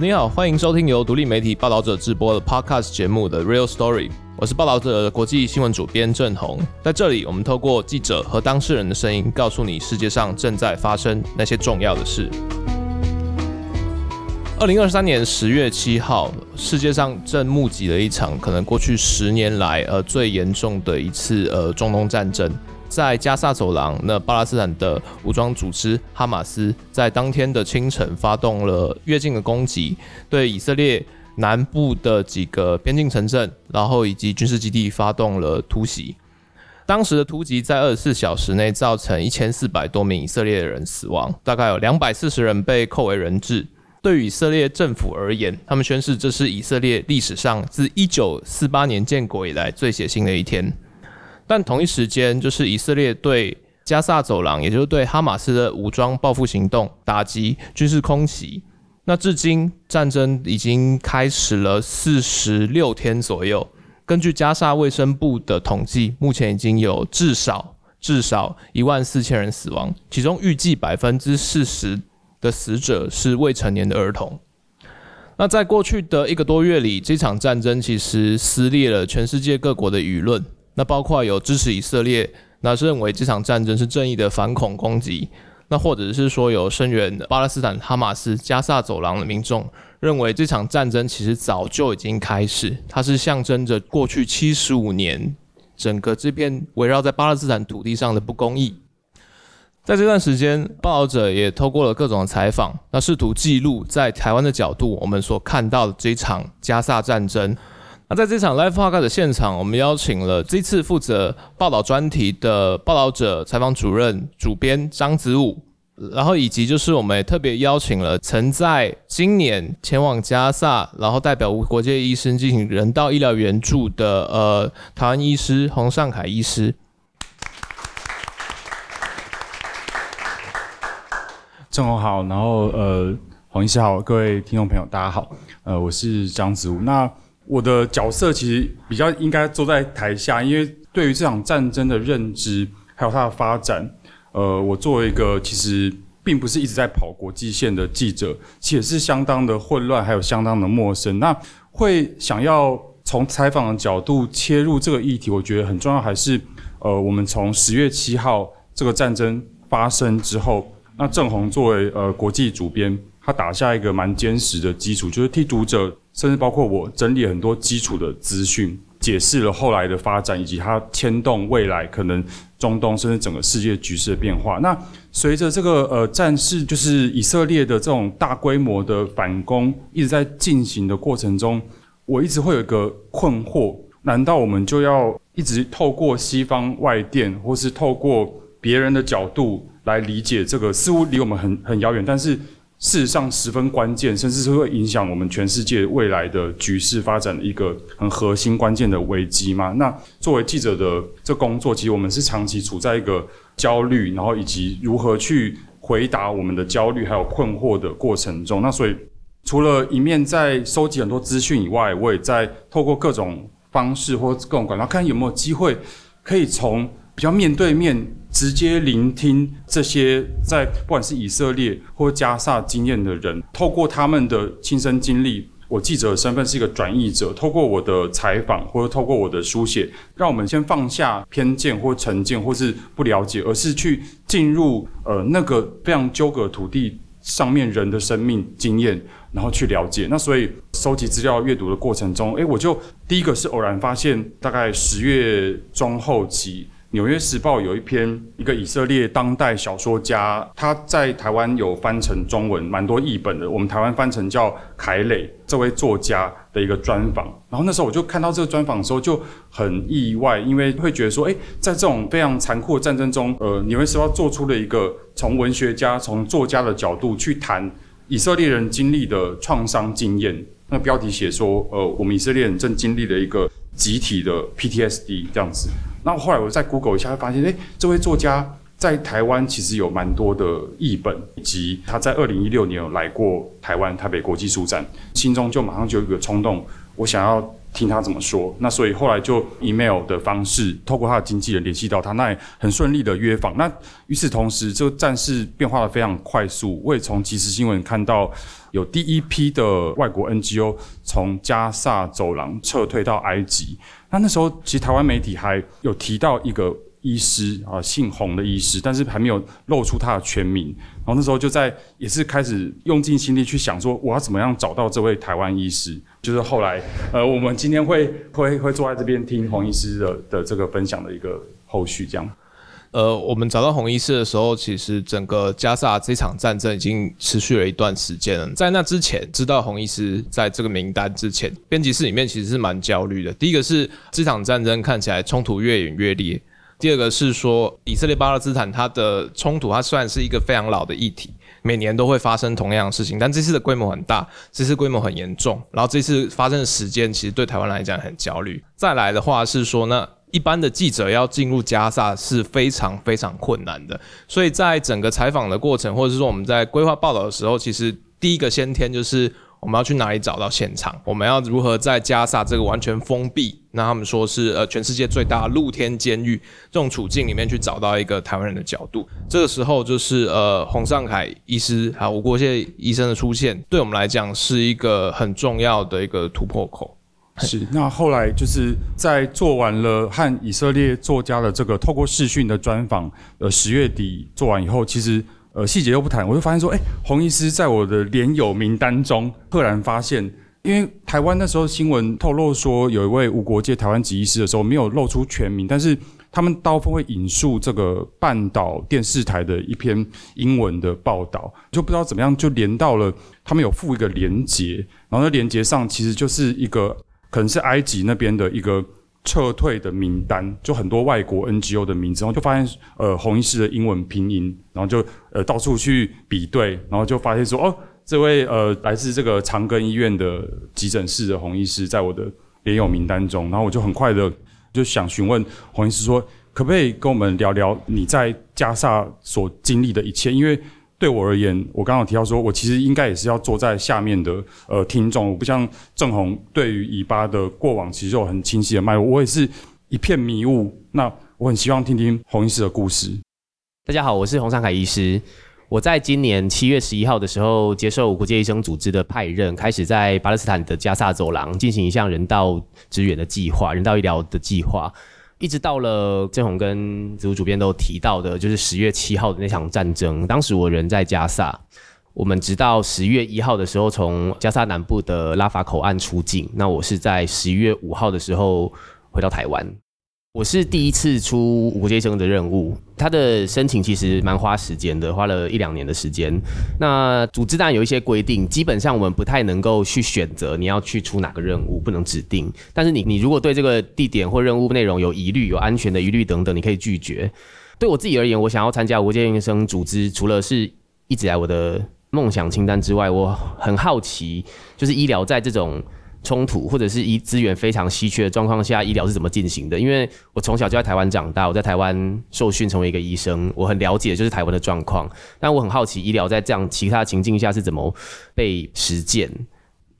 你好，欢迎收听由独立媒体报道者制播的 Podcast 节目的 Real Story。我是报道者的国际新闻主编郑红，在这里，我们透过记者和当事人的声音，告诉你世界上正在发生那些重要的事。二零二三年十月七号，世界上正目击了一场可能过去十年来呃最严重的一次呃中东战争。在加萨走廊，那巴勒斯坦的武装组织哈马斯在当天的清晨发动了越境的攻击，对以色列南部的几个边境城镇，然后以及军事基地发动了突袭。当时的突袭在二十四小时内造成一千四百多名以色列人死亡，大概有两百四十人被扣为人质。对于以色列政府而言，他们宣誓这是以色列历史上自一九四八年建国以来最血腥的一天。但同一时间，就是以色列对加萨走廊，也就是对哈马斯的武装报复行动打击、军事空袭。那至今战争已经开始了四十六天左右。根据加萨卫生部的统计，目前已经有至少至少一万四千人死亡，其中预计百分之四十的死者是未成年的儿童。那在过去的一个多月里，这场战争其实撕裂了全世界各国的舆论。那包括有支持以色列，那是认为这场战争是正义的反恐攻击；那或者是说有声援巴勒斯坦哈马斯加萨走廊的民众，认为这场战争其实早就已经开始，它是象征着过去七十五年整个这片围绕在巴勒斯坦土地上的不公义。在这段时间，报道者也透过了各种的采访，那试图记录在台湾的角度我们所看到的这场加萨战争。那在这场 Live Podcast 的现场，我们邀请了这次负责报道专题的报道者采访主任、主编张子武，然后以及就是我们也特别邀请了曾在今年前往加萨，然后代表国界医生进行人道医疗援助的呃台湾医师洪尚凯医师。正好好，然后呃黄医师好，各位听众朋友大家好，呃我是张子武，那。我的角色其实比较应该坐在台下，因为对于这场战争的认知还有它的发展，呃，我作为一个其实并不是一直在跑国际线的记者，且是相当的混乱，还有相当的陌生。那会想要从采访的角度切入这个议题，我觉得很重要，还是呃，我们从十月七号这个战争发生之后，那郑红作为呃国际主编，他打下一个蛮坚实的基础，就是替读者。甚至包括我整理很多基础的资讯，解释了后来的发展，以及它牵动未来可能中东甚至整个世界局势的变化。那随着这个呃战事，就是以色列的这种大规模的反攻一直在进行的过程中，我一直会有一个困惑：难道我们就要一直透过西方外电，或是透过别人的角度来理解这个？似乎离我们很很遥远，但是。事实上十分关键，甚至是会影响我们全世界未来的局势发展的一个很核心关键的危机嘛。那作为记者的这工作，其实我们是长期处在一个焦虑，然后以及如何去回答我们的焦虑还有困惑的过程中。那所以除了一面在收集很多资讯以外，我也在透过各种方式或各种管道，看有没有机会可以从比较面对面。直接聆听这些在不管是以色列或加萨经验的人，透过他们的亲身经历，我记者的身份是一个转译者，透过我的采访或者透过我的书写，让我们先放下偏见或成见或是不了解，而是去进入呃那个非常纠葛土地上面人的生命经验，然后去了解。那所以收集资料阅读的过程中，诶，我就第一个是偶然发现，大概十月中后期。《纽约时报》有一篇一个以色列当代小说家，他在台湾有翻成中文，蛮多译本的。我们台湾翻成叫凯磊这位作家的一个专访。然后那时候我就看到这个专访的时候就很意外，因为会觉得说，诶，在这种非常残酷的战争中，呃，《纽约时报》做出了一个从文学家、从作家的角度去谈以色列人经历的创伤经验。那标题写说，呃，我们以色列人正经历了一个集体的 PTSD 这样子。那后来我在 Google 一下，发现，诶，这位作家在台湾其实有蛮多的译本，以及他在二零一六年有来过台湾台北国际书展，心中就马上就有一个冲动，我想要听他怎么说。那所以后来就 email 的方式，透过他的经纪人联系到他，那也很顺利的约访。那与此同时，这个战事变化的非常快速。我也从即时新闻看到，有第一批的外国 NGO 从加萨走廊撤退到埃及。那那时候，其实台湾媒体还有提到一个。医师啊，姓洪的医师，但是还没有露出他的全名。然后那时候就在也是开始用尽心力去想说，我要怎么样找到这位台湾医师。就是后来，呃，我们今天会会会坐在这边听洪医师的的这个分享的一个后续，这样。呃，我们找到洪医师的时候，其实整个加萨这场战争已经持续了一段时间了。在那之前，知道洪医师在这个名单之前，编辑室里面其实是蛮焦虑的。第一个是这场战争看起来冲突越演越烈。第二个是说，以色列巴勒斯坦它的冲突，它虽然是一个非常老的议题，每年都会发生同样的事情，但这次的规模很大，这次规模很严重，然后这次发生的时间其实对台湾来讲很焦虑。再来的话是说，那一般的记者要进入加萨是非常非常困难的，所以在整个采访的过程，或者是说我们在规划报道的时候，其实第一个先天就是。我们要去哪里找到现场？我们要如何在加萨这个完全封闭，那他们说是呃全世界最大露天监狱这种处境里面去找到一个台湾人的角度？这个时候就是呃洪尚凯医师还有吴国界医生的出现，对我们来讲是一个很重要的一个突破口。是。那后来就是在做完了和以色列作家的这个透过视讯的专访，呃十月底做完以后，其实。呃，细节又不谈，我就发现说，哎、欸，洪医师在我的连友名单中，赫然发现，因为台湾那时候新闻透露说，有一位无国界台湾籍医师的时候，没有露出全名，但是他们刀锋会引述这个半岛电视台的一篇英文的报道，就不知道怎么样就连到了，他们有附一个连结，然后那连结上其实就是一个可能是埃及那边的一个。撤退的名单，就很多外国 NGO 的名字，然后就发现，呃，洪医师的英文拼音，然后就呃到处去比对，然后就发现说，哦，这位呃来自这个长庚医院的急诊室的洪医师，在我的连友名单中，然后我就很快的就想询问洪医师说，可不可以跟我们聊聊你在加萨所经历的一切，因为。对我而言，我刚刚提到说，我其实应该也是要坐在下面的呃听众，我不像正宏对于以巴的过往其实有很清晰的脉络，我也是一片迷雾。那我很希望听听洪医师的故事。大家好，我是洪尚凯医师。我在今年七月十一号的时候接受国界医生组织的派任，开始在巴勒斯坦的加萨走廊进行一项人道支援的计划，人道医疗的计划。一直到了正宏跟子午主编都提到的，就是十月七号的那场战争。当时我人在加萨，我们直到十月一号的时候从加萨南部的拉法口岸出境。那我是在十一月五号的时候回到台湾。我是第一次出无国界生的任务，他的申请其实蛮花时间的，花了一两年的时间。那组织当然有一些规定，基本上我们不太能够去选择你要去出哪个任务，不能指定。但是你你如果对这个地点或任务内容有疑虑、有安全的疑虑等等，你可以拒绝。对我自己而言，我想要参加无国界医生组织，除了是一直来我的梦想清单之外，我很好奇，就是医疗在这种。冲突或者是医资源非常稀缺的状况下，医疗是怎么进行的？因为我从小就在台湾长大，我在台湾受训成为一个医生，我很了解就是台湾的状况。但我很好奇，医疗在这样其他情境下是怎么被实践？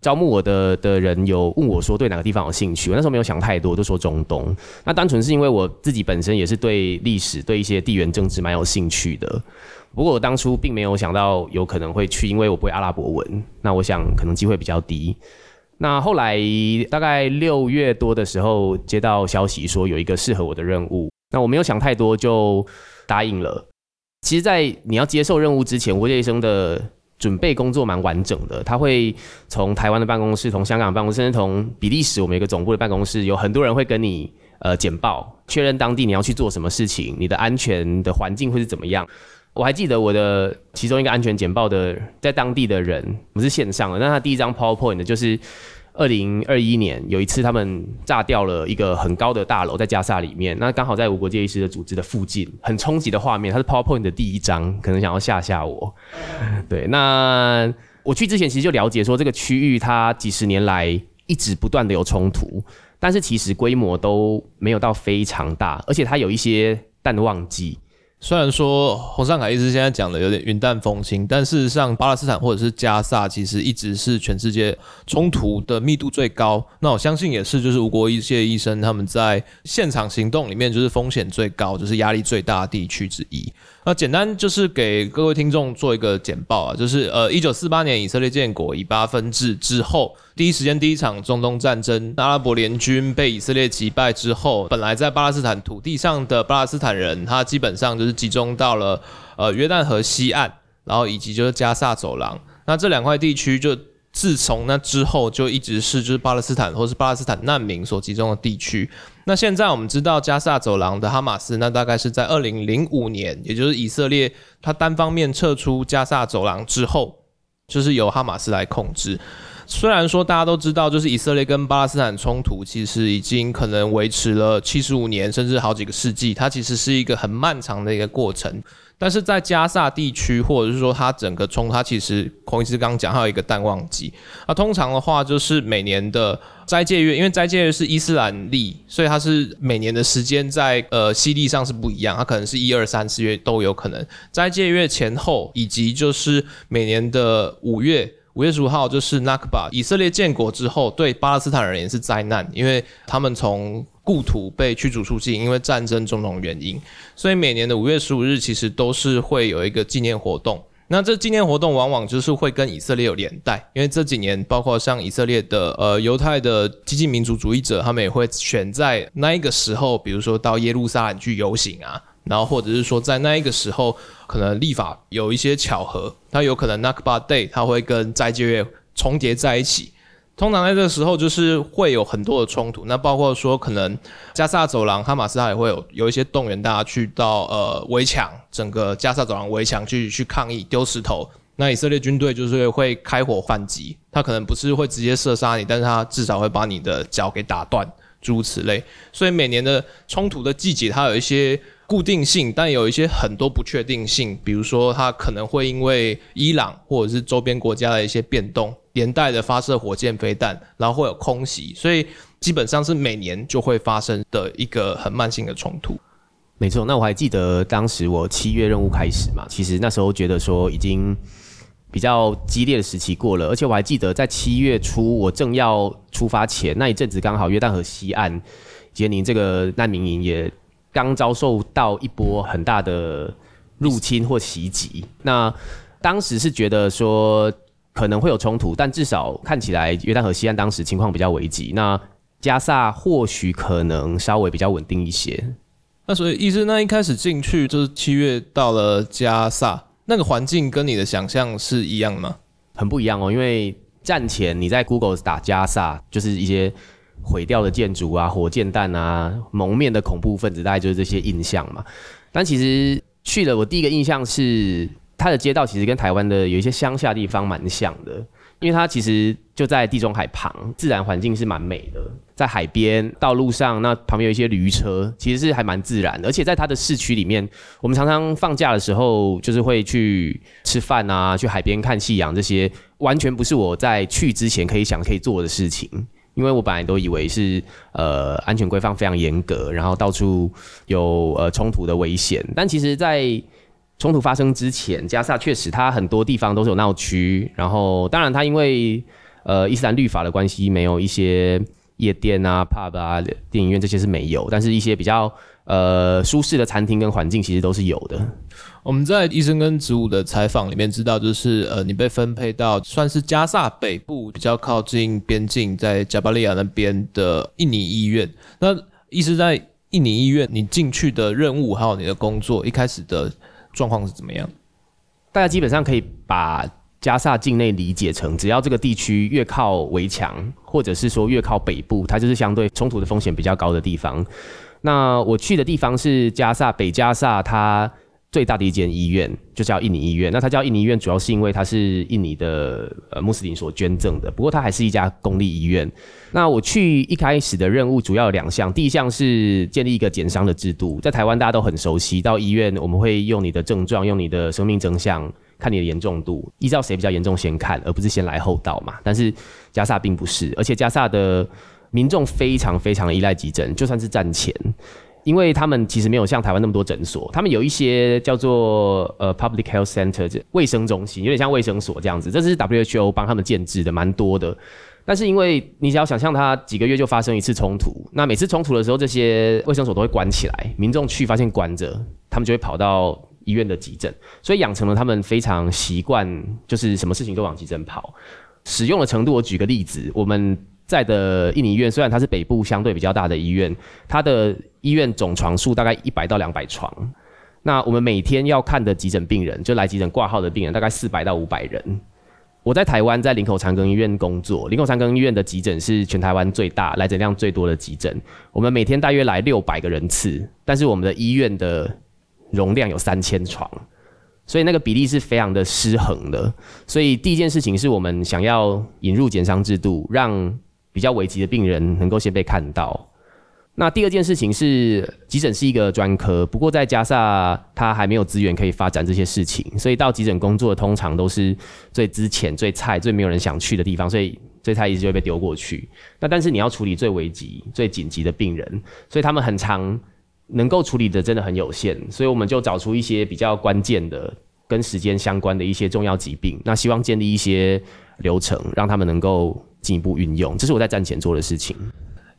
招募我的的人有问我说对哪个地方有兴趣？我那时候没有想太多，就说中东。那单纯是因为我自己本身也是对历史、对一些地缘政治蛮有兴趣的。不过我当初并没有想到有可能会去，因为我不会阿拉伯文。那我想可能机会比较低。那后来大概六月多的时候，接到消息说有一个适合我的任务，那我没有想太多就答应了。其实，在你要接受任务之前，无国界医生的准备工作蛮完整的。他会从台湾的办公室、从香港办公室，甚至从比利时我们一个总部的办公室，有很多人会跟你呃简报，确认当地你要去做什么事情，你的安全的环境会是怎么样。我还记得我的其中一个安全简报的，在当地的人，不是线上的，那他第一张 PowerPoint 的就是二零二一年有一次他们炸掉了一个很高的大楼在加萨里面，那刚好在无国界医师的组织的附近，很冲击的画面，他是 PowerPoint 的第一张，可能想要吓吓我。对，那我去之前其实就了解说这个区域它几十年来一直不断的有冲突，但是其实规模都没有到非常大，而且它有一些淡旺季。虽然说洪尚凯一直现在讲的有点云淡风轻，但事实上巴勒斯坦或者是加萨其实一直是全世界冲突的密度最高。那我相信也是，就是吴国一些医生他们在现场行动里面就是风险最高，就是压力最大的地区之一。那简单就是给各位听众做一个简报啊，就是呃，一九四八年以色列建国，以巴分治之后，第一时间第一场中东战争，阿拉伯联军被以色列击败之后，本来在巴勒斯坦土地上的巴勒斯坦人，他基本上就是集中到了呃约旦河西岸，然后以及就是加萨走廊，那这两块地区就。自从那之后，就一直是就是巴勒斯坦或是巴勒斯坦难民所集中的地区。那现在我们知道加萨走廊的哈马斯，那大概是在二零零五年，也就是以色列他单方面撤出加萨走廊之后，就是由哈马斯来控制。虽然说大家都知道，就是以色列跟巴勒斯坦冲突其实已经可能维持了七十五年，甚至好几个世纪，它其实是一个很漫长的一个过程。但是在加萨地区，或者是说它整个冲，它其实孔医师刚刚讲，还有一个淡旺季。那通常的话，就是每年的斋戒月，因为斋戒月是伊斯兰历，所以它是每年的时间在呃西历上是不一样，它可能是一二三四月都有可能。斋戒月前后，以及就是每年的五月。五月十五号就是 Nakba，以色列建国之后，对巴勒斯坦人也是灾难，因为他们从故土被驱逐出境，因为战争种种原因，所以每年的五月十五日其实都是会有一个纪念活动。那这纪念活动往往就是会跟以色列有连带，因为这几年包括像以色列的呃犹太的激进民族主义者，他们也会选在那一个时候，比如说到耶路撒冷去游行啊。然后或者是说，在那一个时候，可能立法有一些巧合，它有可能 Nakba Day 它会跟斋戒月重叠在一起。通常在这个时候，就是会有很多的冲突。那包括说，可能加萨走廊，哈马斯他也会有有一些动员大家去到呃围墙，整个加萨走廊围墙去去抗议，丢石头。那以色列军队就是会开火反击，他可能不是会直接射杀你，但是他至少会把你的脚给打断，诸此类。所以每年的冲突的季节，它有一些。固定性，但有一些很多不确定性，比如说它可能会因为伊朗或者是周边国家的一些变动，连带的发射火箭飞弹，然后会有空袭，所以基本上是每年就会发生的一个很慢性的冲突。没错，那我还记得当时我七月任务开始嘛，其实那时候觉得说已经比较激烈的时期过了，而且我还记得在七月初我正要出发前那一阵子，刚好约旦河西岸杰宁这个难民营也。刚遭受到一波很大的入侵或袭击，那当时是觉得说可能会有冲突，但至少看起来约旦河西岸当时情况比较危急。那加萨或许可能稍微比较稳定一些。那所以意思，那一开始进去就是七月到了加萨，那个环境跟你的想象是一样吗？很不一样哦，因为战前你在 Google 打加萨，就是一些。毁掉的建筑啊，火箭弹啊，蒙面的恐怖分子，大概就是这些印象嘛。但其实去了，我第一个印象是它的街道其实跟台湾的有一些乡下地方蛮像的，因为它其实就在地中海旁，自然环境是蛮美的，在海边道路上，那旁边有一些驴车，其实是还蛮自然的。而且在它的市区里面，我们常常放假的时候就是会去吃饭啊，去海边看夕阳，这些完全不是我在去之前可以想可以做的事情。因为我本来都以为是呃安全规范非常严格，然后到处有呃冲突的危险，但其实，在冲突发生之前，加萨确实它很多地方都是有闹区，然后当然它因为呃伊斯兰律法的关系，没有一些夜店啊、pub 啊、电影院这些是没有，但是一些比较呃舒适的餐厅跟环境其实都是有的。我们在医生跟植物的采访里面知道，就是呃，你被分配到算是加萨北部比较靠近边境，在加巴利亚那边的印尼医院。那医师在印尼医院，你进去的任务还有你的工作，一开始的状况是怎么样？大家基本上可以把加萨境内理解成，只要这个地区越靠围墙，或者是说越靠北部，它就是相对冲突的风险比较高的地方。那我去的地方是加萨北加萨，它。最大的一间医院就叫印尼医院，那它叫印尼医院，主要是因为它是印尼的呃穆斯林所捐赠的。不过它还是一家公立医院。那我去一开始的任务主要有两项，第一项是建立一个减伤的制度，在台湾大家都很熟悉，到医院我们会用你的症状，用你的生命征象看你的严重度，依照谁比较严重先看，而不是先来后到嘛。但是加萨并不是，而且加萨的民众非常非常的依赖急诊，就算是战前。因为他们其实没有像台湾那么多诊所，他们有一些叫做呃 public health center，就卫生中心，有点像卫生所这样子。这是 WHO 帮他们建制的，蛮多的。但是因为你只要想象它几个月就发生一次冲突，那每次冲突的时候，这些卫生所都会关起来，民众去发现关着，他们就会跑到医院的急诊，所以养成了他们非常习惯，就是什么事情都往急诊跑。使用的程度，我举个例子，我们在的印尼医院虽然它是北部相对比较大的医院，它的医院总床数大概一百到两百床，那我们每天要看的急诊病人，就来急诊挂号的病人大概四百到五百人。我在台湾在林口长庚医院工作，林口长庚医院的急诊是全台湾最大、来诊量最多的急诊，我们每天大约来六百个人次，但是我们的医院的容量有三千床。所以那个比例是非常的失衡的。所以第一件事情是我们想要引入减伤制度，让比较危急的病人能够先被看到。那第二件事情是，急诊是一个专科，不过在加萨他还没有资源可以发展这些事情，所以到急诊工作通常都是最之浅、最菜、最没有人想去的地方，所以最菜一直就会被丢过去。那但是你要处理最危急、最紧急的病人，所以他们很常。能够处理的真的很有限，所以我们就找出一些比较关键的、跟时间相关的一些重要疾病，那希望建立一些流程，让他们能够进一步运用。这是我在战前做的事情。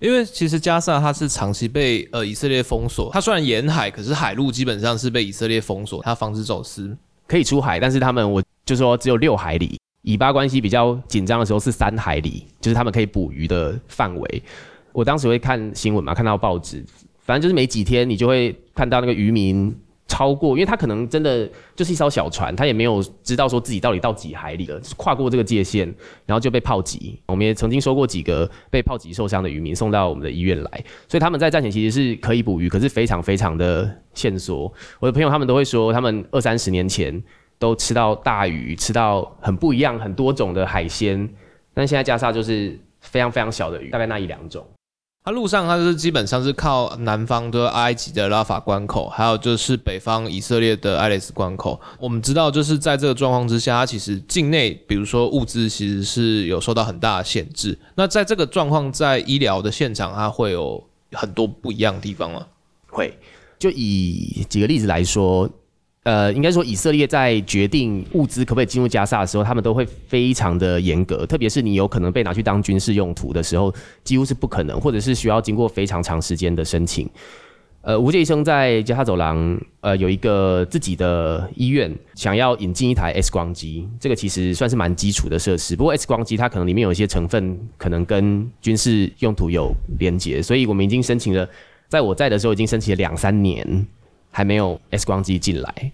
因为其实加萨它是长期被呃以色列封锁，它虽然沿海，可是海路基本上是被以色列封锁，它防止走私，可以出海，但是他们我就说只有六海里，以巴关系比较紧张的时候是三海里，就是他们可以捕鱼的范围。我当时会看新闻嘛，看到报纸。反正就是没几天，你就会看到那个渔民超过，因为他可能真的就是一艘小船，他也没有知道说自己到底到几海里了，跨过这个界限，然后就被炮击。我们也曾经收过几个被炮击受伤的渔民送到我们的医院来，所以他们在战前其实是可以捕鱼，可是非常非常的限缩。我的朋友他们都会说，他们二三十年前都吃到大鱼，吃到很不一样、很多种的海鲜，但现在加沙就是非常非常小的鱼，大概那一两种。它路上，它是基本上是靠南方的埃及的拉法关口，还有就是北方以色列的艾雷斯关口。我们知道，就是在这个状况之下，它其实境内，比如说物资，其实是有受到很大的限制。那在这个状况，在医疗的现场，它会有很多不一样的地方吗？会，就以几个例子来说。呃，应该说以色列在决定物资可不可以进入加萨的时候，他们都会非常的严格，特别是你有可能被拿去当军事用途的时候，几乎是不可能，或者是需要经过非常长时间的申请。呃，无界医生在加萨走廊，呃，有一个自己的医院，想要引进一台 X 光机，这个其实算是蛮基础的设施。不过 X 光机它可能里面有一些成分，可能跟军事用途有连结，所以我们已经申请了，在我在的时候已经申请了两三年。还没有 X 光机进来，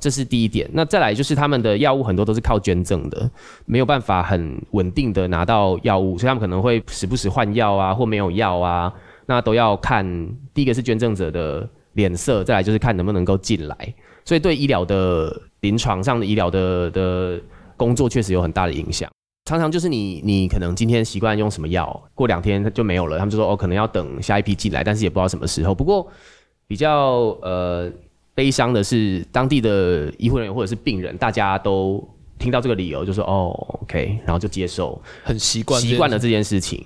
这是第一点。那再来就是他们的药物很多都是靠捐赠的，没有办法很稳定的拿到药物，所以他们可能会时不时换药啊，或没有药啊，那都要看第一个是捐赠者的脸色，再来就是看能不能够进来。所以对医疗的临床上的医疗的的工作确实有很大的影响。常常就是你你可能今天习惯用什么药，过两天它就没有了，他们就说哦可能要等下一批进来，但是也不知道什么时候。不过比较呃悲伤的是，当地的医护人员或者是病人，大家都听到这个理由，就说哦，OK，然后就接受，很习惯习惯了这件事情。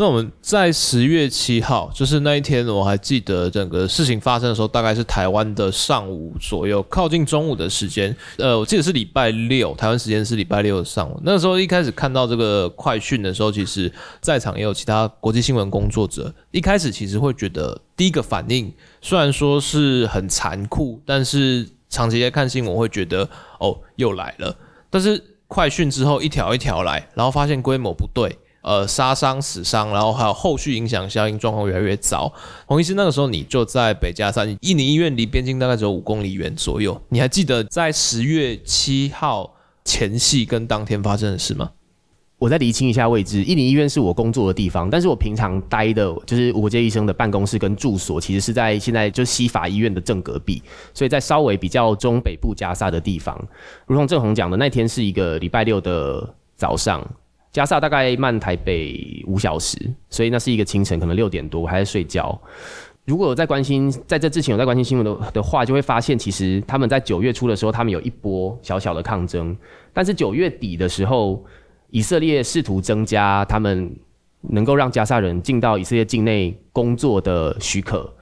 那我们在十月七号，就是那一天，我还记得整个事情发生的时候，大概是台湾的上午左右，靠近中午的时间。呃，我记得是礼拜六，台湾时间是礼拜六的上午。那时候一开始看到这个快讯的时候，其实在场也有其他国际新闻工作者。一开始其实会觉得，第一个反应虽然说是很残酷，但是长期在看新闻会觉得，哦，又来了。但是快讯之后一条一条来，然后发现规模不对。呃，杀伤、死伤，然后还有后续影响效应状况越来越糟。洪医师，那个时候你就在北加萨，印尼医院离边境大概只有五公里远左右。你还记得在十月七号前夕跟当天发生的事吗？我再厘清一下位置，印尼医院是我工作的地方，但是我平常待的就是无国界医生的办公室跟住所，其实是在现在就西法医院的正隔壁，所以在稍微比较中北部加萨的地方。如同正宏讲的，那天是一个礼拜六的早上。加萨大概慢台北五小时，所以那是一个清晨，可能六点多还在睡觉。如果有在关心，在这之前有在关心新闻的的话，就会发现其实他们在九月初的时候，他们有一波小小的抗争，但是九月底的时候，以色列试图增加他们能够让加萨人进到以色列境内工作的许可，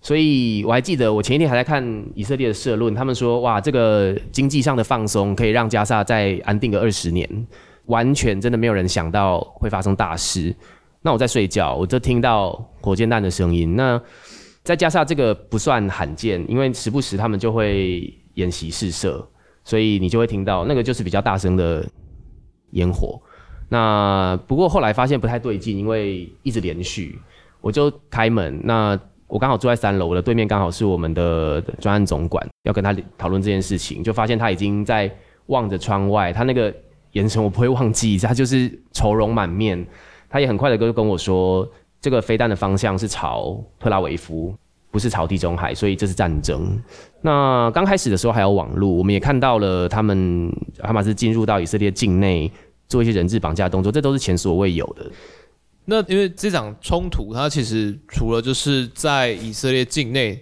所以我还记得，我前一天还在看以色列的社论，他们说，哇，这个经济上的放松可以让加萨再安定个二十年，完全真的没有人想到会发生大事。那我在睡觉，我就听到火箭弹的声音。那再加上这个不算罕见，因为时不时他们就会演习试射，所以你就会听到那个就是比较大声的烟火。那不过后来发现不太对劲，因为一直连续，我就开门那。我刚好住在三楼，我的对面刚好是我们的专案总管，要跟他讨论这件事情，就发现他已经在望着窗外，他那个眼神我不会忘记，他就是愁容满面。他也很快的就跟我说，这个飞弹的方向是朝特拉维夫，不是朝地中海，所以这是战争。那刚开始的时候还有网络，我们也看到了他们哈马斯进入到以色列境内做一些人质绑架动作，这都是前所未有的。那因为这场冲突，它其实除了就是在以色列境内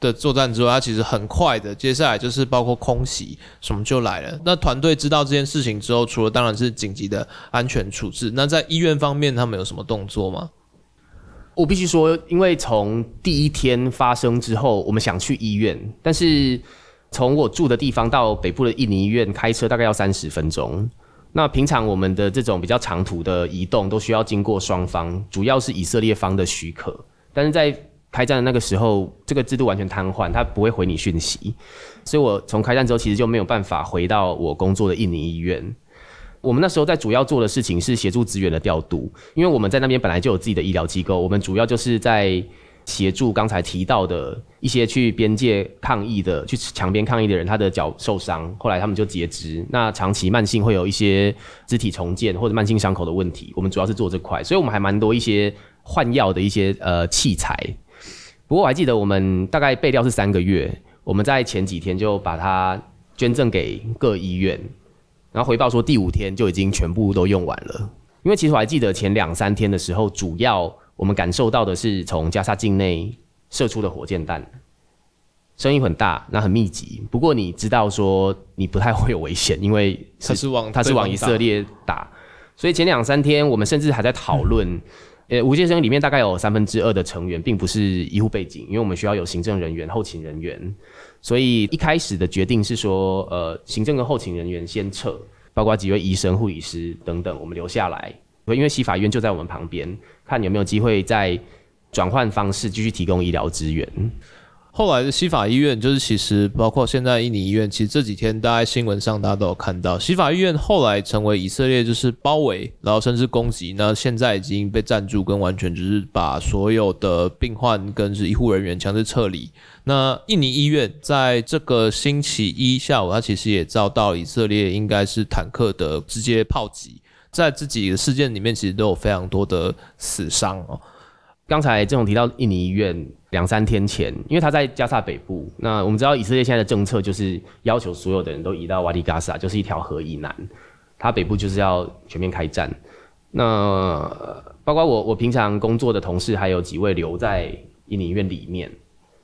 的作战之外，它其实很快的，接下来就是包括空袭什么就来了。那团队知道这件事情之后，除了当然是紧急的安全处置，那在医院方面他们有什么动作吗？我必须说，因为从第一天发生之后，我们想去医院，但是从我住的地方到北部的印尼医院开车大概要三十分钟。那平常我们的这种比较长途的移动都需要经过双方，主要是以色列方的许可。但是在开战的那个时候，这个制度完全瘫痪，他不会回你讯息。所以我从开战之后，其实就没有办法回到我工作的印尼医院。我们那时候在主要做的事情是协助资源的调度，因为我们在那边本来就有自己的医疗机构，我们主要就是在。协助刚才提到的一些去边界抗议的、去墙边抗议的人，他的脚受伤，后来他们就截肢。那长期慢性会有一些肢体重建或者慢性伤口的问题，我们主要是做这块，所以我们还蛮多一些换药的一些呃器材。不过我还记得我们大概备料是三个月，我们在前几天就把它捐赠给各医院，然后回报说第五天就已经全部都用完了。因为其实我还记得前两三天的时候，主要。我们感受到的是从加沙境内射出的火箭弹，声音很大，那很密集。不过你知道说你不太会有危险，因为它是往它是往以色列打，所以前两三天我们甚至还在讨论，呃，无界生里面大概有三分之二的成员并不是医护背景，因为我们需要有行政人员、后勤人员，所以一开始的决定是说，呃，行政跟后勤人员先撤，包括几位医生、护理师等等，我们留下来。因为西法院就在我们旁边，看有没有机会再转换方式继续提供医疗资源。后来的西法医院就是其实包括现在印尼医院，其实这几天大家新闻上大家都有看到，西法医院后来成为以色列就是包围，然后甚至攻击，那现在已经被占住，跟完全就是把所有的病患跟是医护人员强制撤离。那印尼医院在这个星期一下午，它其实也遭到以色列应该是坦克的直接炮击。在这几个事件里面，其实都有非常多的死伤哦。刚才正宏提到印尼医院两三天前，因为他在加萨北部，那我们知道以色列现在的政策就是要求所有的人都移到瓦迪加萨，就是一条河以南，他北部就是要全面开战。那包括我，我平常工作的同事还有几位留在印尼医院里面。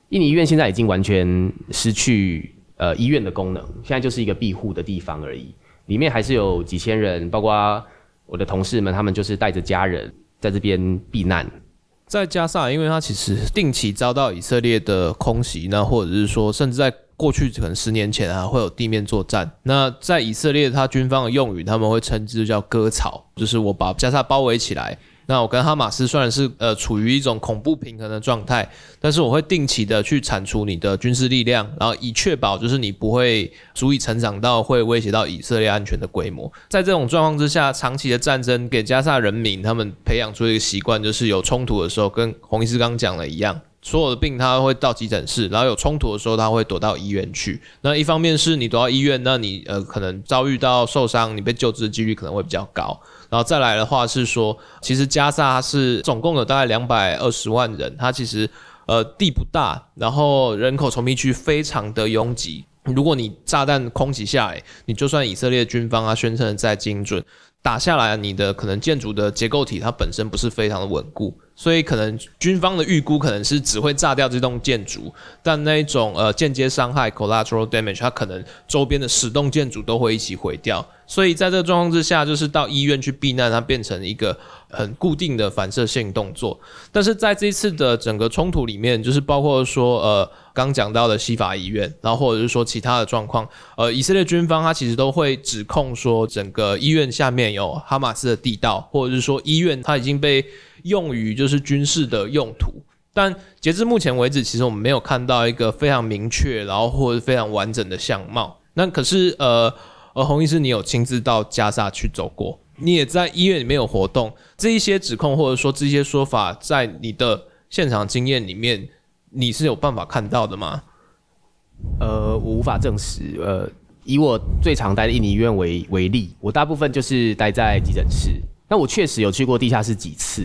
印尼医院现在已经完全失去呃医院的功能，现在就是一个庇护的地方而已，里面还是有几千人，包括。我的同事们，他们就是带着家人在这边避难。在加萨，因为他其实定期遭到以色列的空袭，那或者是说，甚至在过去可能十年前啊，会有地面作战。那在以色列，他军方的用语，他们会称之叫“割草”，就是我把加萨包围起来。那我跟哈马斯虽然是呃处于一种恐怖平衡的状态，但是我会定期的去铲除你的军事力量，然后以确保就是你不会足以成长到会威胁到以色列安全的规模。在这种状况之下，长期的战争给加萨人民他们培养出一个习惯，就是有冲突的时候，跟洪医师刚讲的一样。所有的病他会到急诊室，然后有冲突的时候他会躲到医院去。那一方面是你躲到医院，那你呃可能遭遇到受伤，你被救治的几率可能会比较高。然后再来的话是说，其实加沙是总共有大概两百二十万人，它其实呃地不大，然后人口稠密区非常的拥挤。如果你炸弹空袭下来，你就算以色列军方啊宣称的再精准，打下来你的可能建筑的结构体它本身不是非常的稳固。所以可能军方的预估可能是只会炸掉这栋建筑，但那一种呃间接伤害 collateral damage，它可能周边的十栋建筑都会一起毁掉。所以在这个状况之下，就是到医院去避难，它变成一个很固定的反射性动作。但是在这一次的整个冲突里面，就是包括说，呃，刚讲到的西法医院，然后或者是说其他的状况，呃，以色列军方他其实都会指控说，整个医院下面有哈马斯的地道，或者是说医院它已经被用于就是军事的用途。但截至目前为止，其实我们没有看到一个非常明确，然后或者非常完整的相貌。那可是，呃。而洪医师，你有亲自到加萨去走过，你也在医院里面有活动，这一些指控或者说这些说法，在你的现场经验里面，你是有办法看到的吗？呃，我无法证实。呃，以我最常待的印尼医院为为例，我大部分就是待在急诊室。那我确实有去过地下室几次，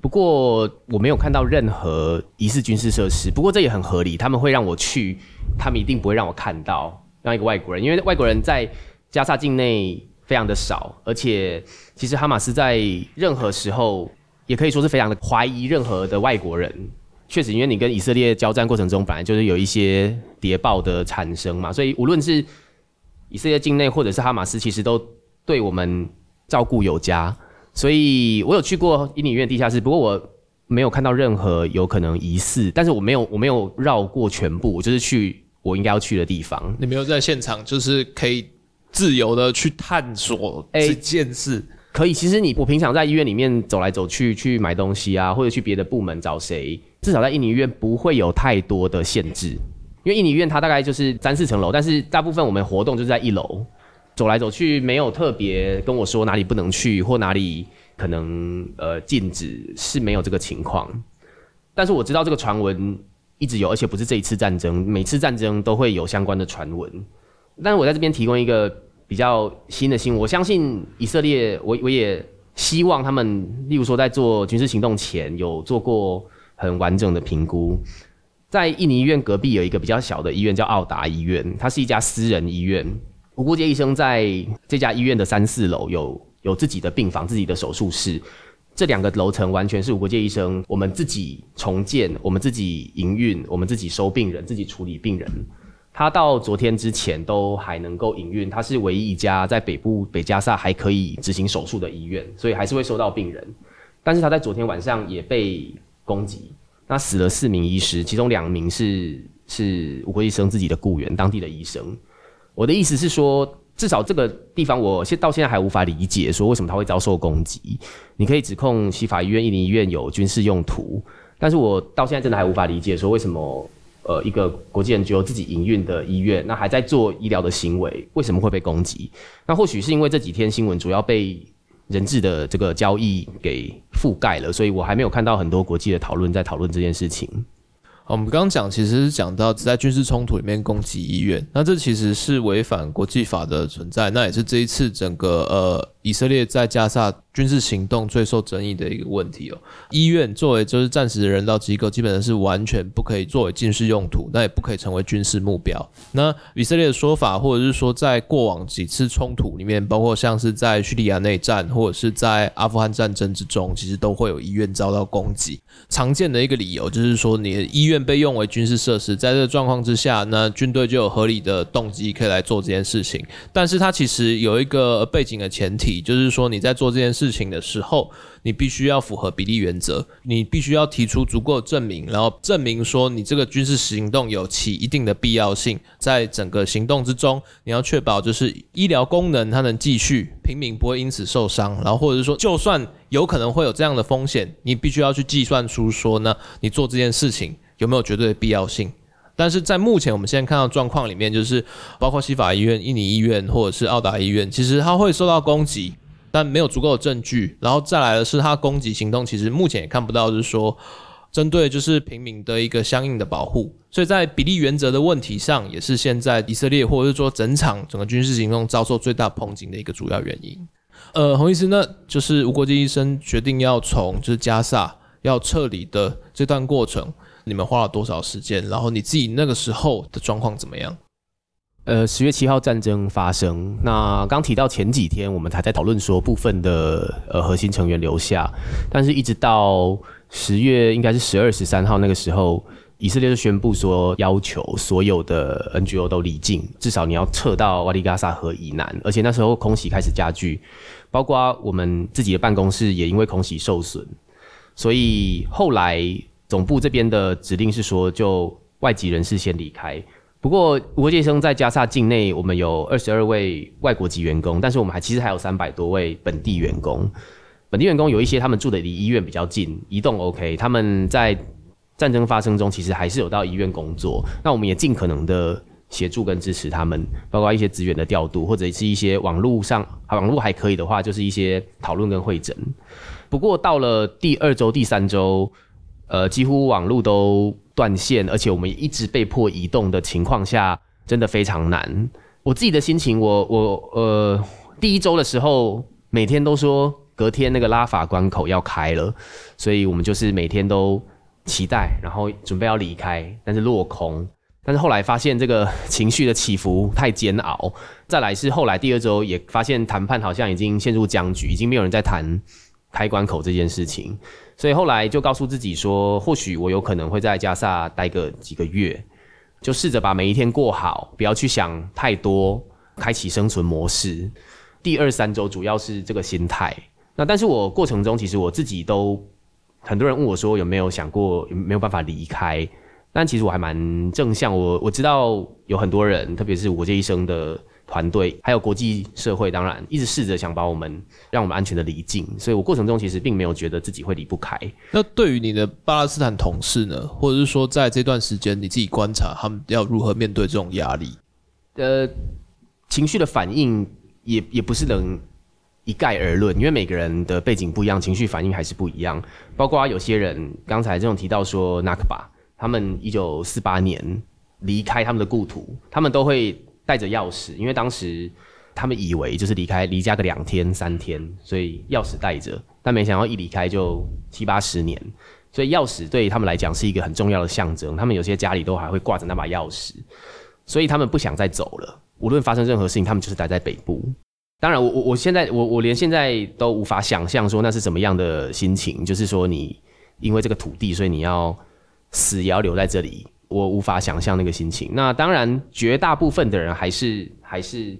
不过我没有看到任何疑似军事设施。不过这也很合理，他们会让我去，他们一定不会让我看到，让一个外国人，因为外国人在。加沙境内非常的少，而且其实哈马斯在任何时候也可以说是非常的怀疑任何的外国人。确实，因为你跟以色列交战过程中，本来就是有一些谍报的产生嘛，所以无论是以色列境内或者是哈马斯，其实都对我们照顾有加。所以我有去过印尼医院地下室，不过我没有看到任何有可能疑似，但是我没有我没有绕过全部，我就是去我应该要去的地方。你没有在现场，就是可以。自由的去探索这件事，欸，可以。其实你我平常在医院里面走来走去，去买东西啊，或者去别的部门找谁，至少在印尼医院不会有太多的限制。因为印尼医院它大概就是三四层楼，但是大部分我们活动就是在一楼，走来走去没有特别跟我说哪里不能去或哪里可能呃禁止，是没有这个情况。但是我知道这个传闻一直有，而且不是这一次战争，每次战争都会有相关的传闻。但是我在这边提供一个比较新的新闻，我相信以色列，我我也希望他们，例如说在做军事行动前有做过很完整的评估。在印尼医院隔壁有一个比较小的医院叫奥达医院，它是一家私人医院。无国界医生在这家医院的三四楼有有自己的病房、自己的手术室，这两个楼层完全是无国界医生我们自己重建、我们自己营运、我们自己收病人、自己处理病人。他到昨天之前都还能够营运，他是唯一一家在北部北加萨还可以执行手术的医院，所以还是会收到病人。但是他在昨天晚上也被攻击，那死了四名医师，其中两名是是无国医生自己的雇员，当地的医生。我的意思是说，至少这个地方我现到现在还无法理解，说为什么他会遭受攻击。你可以指控西法医院、印尼医院有军事用途，但是我到现在真的还无法理解，说为什么。呃，一个国际 NGO 自己营运的医院，那还在做医疗的行为，为什么会被攻击？那或许是因为这几天新闻主要被人质的这个交易给覆盖了，所以我还没有看到很多国际的讨论在讨论这件事情。我们刚刚讲其实是讲到只在军事冲突里面攻击医院，那这其实是违反国际法的存在，那也是这一次整个呃以色列在加萨军事行动最受争议的一个问题哦。医院作为就是暂时的人道机构，基本上是完全不可以作为军事用途，那也不可以成为军事目标。那以色列的说法，或者是说在过往几次冲突里面，包括像是在叙利亚内战或者是在阿富汗战争之中，其实都会有医院遭到攻击。常见的一个理由就是说，你的医院被用为军事设施，在这个状况之下，那军队就有合理的动机可以来做这件事情。但是它其实有一个背景的前提，就是说你在做这件事情的时候，你必须要符合比例原则，你必须要提出足够证明，然后证明说你这个军事行动有其一定的必要性，在整个行动之中，你要确保就是医疗功能它能继续，平民不会因此受伤，然后或者是说就算有可能会有这样的风险，你必须要去计算出说呢，你做这件事情有没有绝对的必要性。但是在目前我们现在看到状况里面，就是包括西法医院、印尼医院或者是奥达医院，其实它会受到攻击。但没有足够的证据，然后再来的是他攻击行动，其实目前也看不到，就是说针对就是平民的一个相应的保护，所以在比例原则的问题上，也是现在以色列或者是说整场整个军事行动遭受最大抨击的一个主要原因。呃，洪医师，那就是无国界医生决定要从就是加萨要撤离的这段过程，你们花了多少时间？然后你自己那个时候的状况怎么样？呃，十月七号战争发生，那刚提到前几天我们还在讨论说部分的呃核心成员留下，但是一直到十月应该是十二十三号那个时候，以色列就宣布说，要求所有的 NGO 都离境，至少你要撤到瓦利加萨河以南。而且那时候空袭开始加剧，包括我们自己的办公室也因为空袭受损。所以后来总部这边的指令是说，就外籍人士先离开。不过无国界生在加萨境内，我们有二十二位外国籍员工，但是我们还其实还有三百多位本地员工。本地员工有一些他们住的离医院比较近，移动 OK，他们在。战争发生中，其实还是有到医院工作。那我们也尽可能的协助跟支持他们，包括一些资源的调度，或者是一些网络上网络还可以的话，就是一些讨论跟会诊。不过到了第二周、第三周，呃，几乎网络都断线，而且我们一直被迫移动的情况下，真的非常难。我自己的心情，我我呃，第一周的时候，每天都说隔天那个拉法关口要开了，所以我们就是每天都。期待，然后准备要离开，但是落空。但是后来发现这个情绪的起伏太煎熬。再来是后来第二周也发现谈判好像已经陷入僵局，已经没有人在谈开关口这件事情。所以后来就告诉自己说，或许我有可能会在加萨待个几个月，就试着把每一天过好，不要去想太多，开启生存模式。第二三周主要是这个心态。那但是我过程中其实我自己都。很多人问我说有没有想过有没有办法离开？但其实我还蛮正向。我我知道有很多人，特别是我这一生的团队，还有国际社会，当然一直试着想把我们让我们安全的离境。所以我过程中其实并没有觉得自己会离不开。那对于你的巴勒斯坦同事呢，或者是说在这段时间你自己观察他们要如何面对这种压力？呃，情绪的反应也也不是能。一概而论，因为每个人的背景不一样，情绪反应还是不一样。包括有些人，刚才这种提到说纳克巴，他们一九四八年离开他们的故土，他们都会带着钥匙，因为当时他们以为就是离开离家个两天三天，所以钥匙带着，但没想到一离开就七八十年，所以钥匙对于他们来讲是一个很重要的象征。他们有些家里都还会挂着那把钥匙，所以他们不想再走了。无论发生任何事情，他们就是待在北部。当然我，我我现在我我连现在都无法想象说那是什么样的心情，就是说你因为这个土地，所以你要死也要留在这里，我无法想象那个心情。那当然，绝大部分的人还是还是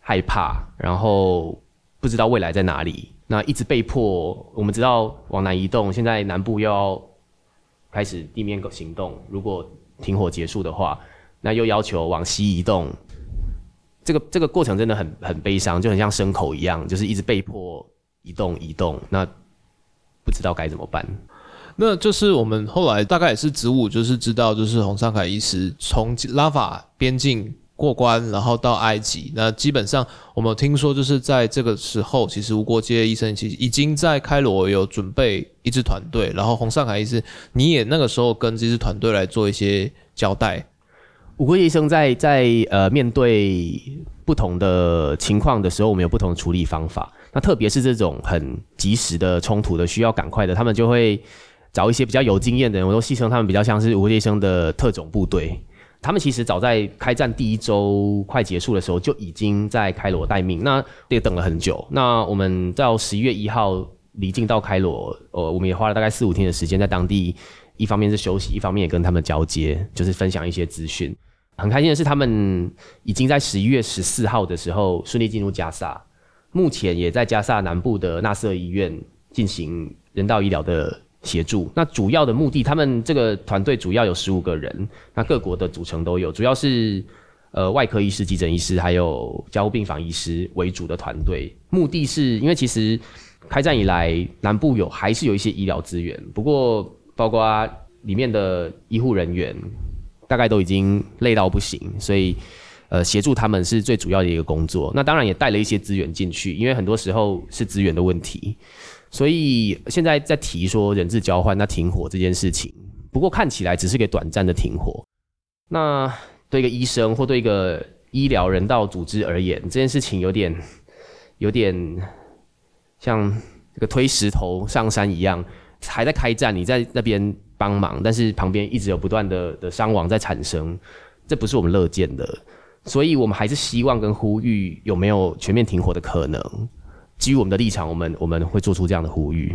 害怕，然后不知道未来在哪里。那一直被迫，我们知道往南移动，现在南部又要开始地面行动，如果停火结束的话，那又要求往西移动。这个这个过程真的很很悲伤，就很像牲口一样，就是一直被迫移动移动，那不知道该怎么办。那就是我们后来大概也是职务，就是知道，就是洪尚凯医师从拉法边境过关，然后到埃及。那基本上我们听说，就是在这个时候，其实无国界医生其实已经在开罗有准备一支团队，然后洪尚凯医师你也那个时候跟这支团队来做一些交代。无国医生在在呃面对不同的情况的时候，我们有不同的处理方法。那特别是这种很及时的冲突的，需要赶快的，他们就会找一些比较有经验的人。我都戏称他们比较像是无国界医生的特种部队。他们其实早在开战第一周快结束的时候，就已经在开罗待命。那也等了很久。那我们到十一月一号离境到开罗，呃，我们也花了大概四五天的时间在当地，一方面是休息，一方面也跟他们交接，就是分享一些资讯。很开心的是，他们已经在十一月十四号的时候顺利进入加萨，目前也在加萨南部的纳瑟医院进行人道医疗的协助。那主要的目的，他们这个团队主要有十五个人，那各国的组成都有，主要是呃外科医师、急诊医师还有加护病房医师为主的团队。目的是因为其实开战以来，南部有还是有一些医疗资源，不过包括里面的医护人员。大概都已经累到不行，所以呃，协助他们是最主要的一个工作。那当然也带了一些资源进去，因为很多时候是资源的问题。所以现在在提说人质交换、那停火这件事情，不过看起来只是个短暂的停火。那对一个医生或对一个医疗人道组织而言，这件事情有点有点像这个推石头上山一样，还在开战，你在那边。帮忙，但是旁边一直有不断的的伤亡在产生，这不是我们乐见的，所以我们还是希望跟呼吁有没有全面停火的可能。基于我们的立场，我们我们会做出这样的呼吁。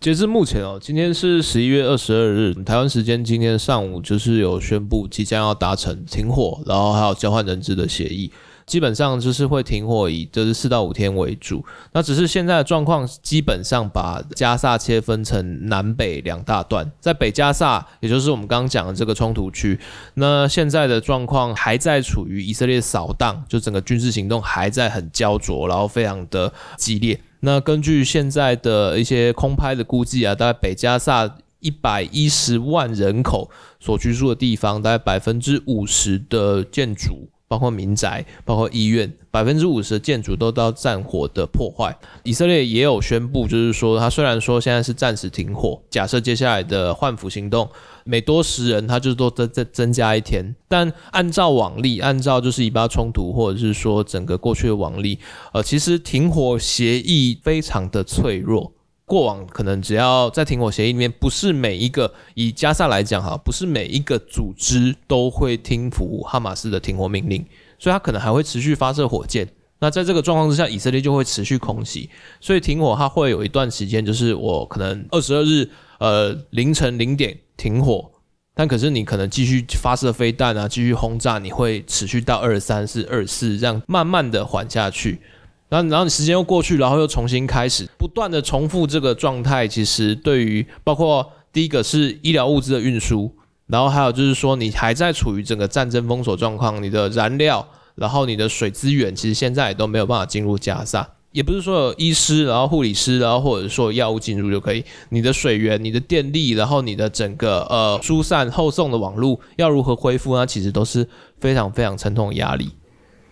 截至目前哦，今天是十一月二十二日，台湾时间今天上午就是有宣布即将要达成停火，然后还有交换人质的协议。基本上就是会停火，以就是四到五天为主。那只是现在的状况，基本上把加萨切分成南北两大段。在北加萨，也就是我们刚刚讲的这个冲突区，那现在的状况还在处于以色列扫荡，就整个军事行动还在很焦灼，然后非常的激烈。那根据现在的一些空拍的估计啊，大概北加萨一百一十万人口所居住的地方，大概百分之五十的建筑。包括民宅，包括医院，百分之五十的建筑都遭战火的破坏。以色列也有宣布，就是说，他虽然说现在是暂时停火，假设接下来的换俘行动每多十人，他就多增增增加一天。但按照往例，按照就是以巴冲突，或者是说整个过去的往例，呃，其实停火协议非常的脆弱。过往可能只要在停火协议里面，不是每一个以加萨来讲哈，不是每一个组织都会听服哈马斯的停火命令，所以他可能还会持续发射火箭。那在这个状况之下，以色列就会持续空袭，所以停火它会有一段时间，就是我可能二十二日呃凌晨零点停火，但可是你可能继续发射飞弹啊，继续轰炸，你会持续到二三、四、二四这样慢慢的缓下去。然后，然后你时间又过去，然后又重新开始，不断的重复这个状态，其实对于包括第一个是医疗物资的运输，然后还有就是说你还在处于整个战争封锁状况，你的燃料，然后你的水资源，其实现在也都没有办法进入加萨，也不是说有医师，然后护理师，然后或者说药物进入就可以，你的水源、你的电力，然后你的整个呃疏散后送的网络要如何恢复呢？其实都是非常非常沉痛的压力。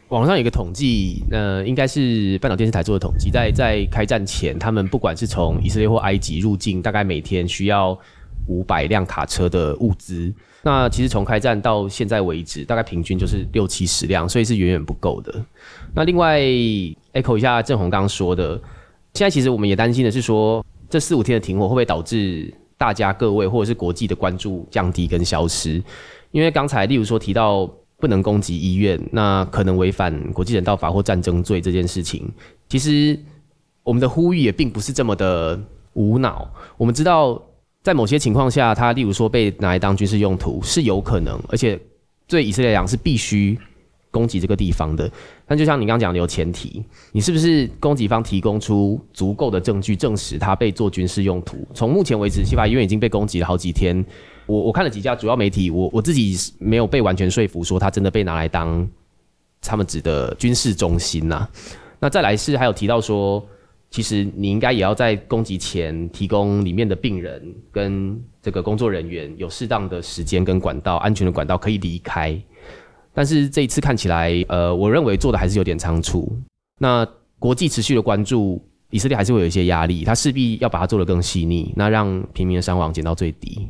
网上有个统计，呃，应该是半岛电视台做的统计，在在开战前，他们不管是从以色列或埃及入境，大概每天需要五百辆卡车的物资。那其实从开战到现在为止，大概平均就是六七十辆，所以是远远不够的。那另外 echo 一下郑红刚说的，现在其实我们也担心的是说，这四五天的停火会不会导致大家各位或者是国际的关注降低跟消失？因为刚才例如说提到。不能攻击医院，那可能违反国际人道法或战争罪这件事情。其实我们的呼吁也并不是这么的无脑。我们知道，在某些情况下，它例如说被拿来当军事用途是有可能，而且对以色列来讲是必须攻击这个地方的。但就像你刚刚讲的，有前提，你是不是攻击方提供出足够的证据证实它被做军事用途？从目前为止，西法医院已经被攻击了好几天。我我看了几家主要媒体，我我自己没有被完全说服，说他真的被拿来当他们指的军事中心呐、那再来是还有提到说，其实你应该也要在攻击前提供里面的病人跟这个工作人员有适当的时间跟管道，安全的管道可以离开。但是这一次看起来，呃，我认为做的还是有点仓促。那国际持续的关注，以色列还是会有一些压力，他势必要把它做得更细腻，那让平民的伤亡减到最低。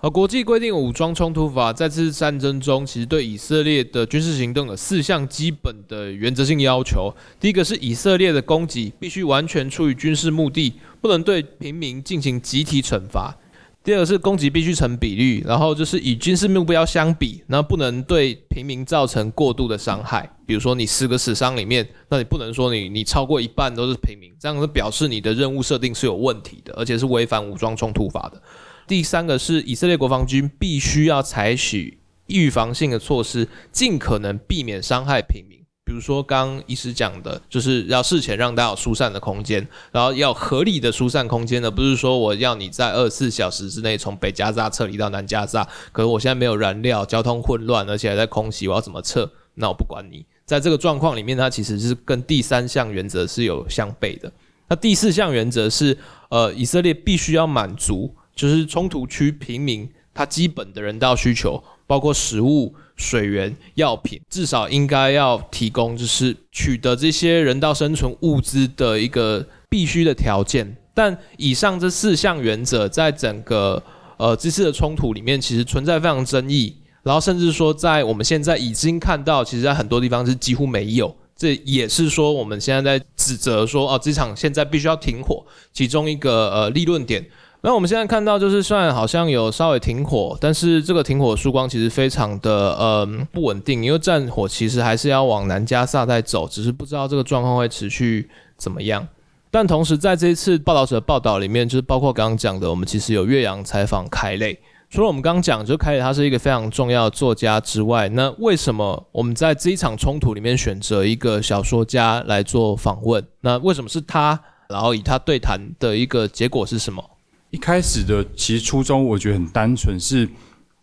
而国际规定武装冲突法在这次战争中，其实对以色列的军事行动有四项基本的原则性要求。第一个是以色列的攻击必须完全出于军事目的，不能对平民进行集体惩罚。第二个是攻击必须成比例，然后就是以军事目标相比，那不能对平民造成过度的伤害。比如说你十个死伤里面，那你不能说你你超过一半都是平民，这样子表示你的任务设定是有问题的，而且是违反武装冲突法的。第三个是以色列国防军必须要采取预防性的措施，尽可能避免伤害平民。比如说刚刚医师讲的，就是要事前让大家有疏散的空间，然后要合理的疏散空间呢，不是说我要你在二十四小时之内从北加沙撤离到南加沙，可是我现在没有燃料，交通混乱，而且还在空袭，我要怎么撤？那我不管你。在这个状况里面，它其实是跟第三项原则是有相悖的。那第四项原则是，呃，以色列必须要满足。就是冲突区平民他基本的人道需求，包括食物、水源、药品，至少应该要提供，就是取得这些人道生存物资的一个必须的条件。但以上这四项原则，在整个呃这次的冲突里面，其实存在非常争议。然后甚至说，在我们现在已经看到，其实在很多地方是几乎没有。这也是说，我们现在在指责说，哦，这场现在必须要停火，其中一个呃立论点。那我们现在看到，就是虽然好像有稍微停火，但是这个停火曙光其实非常的呃不稳定，因为战火其实还是要往南加萨在走，只是不知道这个状况会持续怎么样。但同时在这一次报道者报道里面，就是包括刚刚讲的，我们其实有岳阳采访凯磊。除了我们刚刚讲，就凯磊他是一个非常重要的作家之外，那为什么我们在这一场冲突里面选择一个小说家来做访问？那为什么是他？然后以他对谈的一个结果是什么？一开始的其实初衷我觉得很单纯，是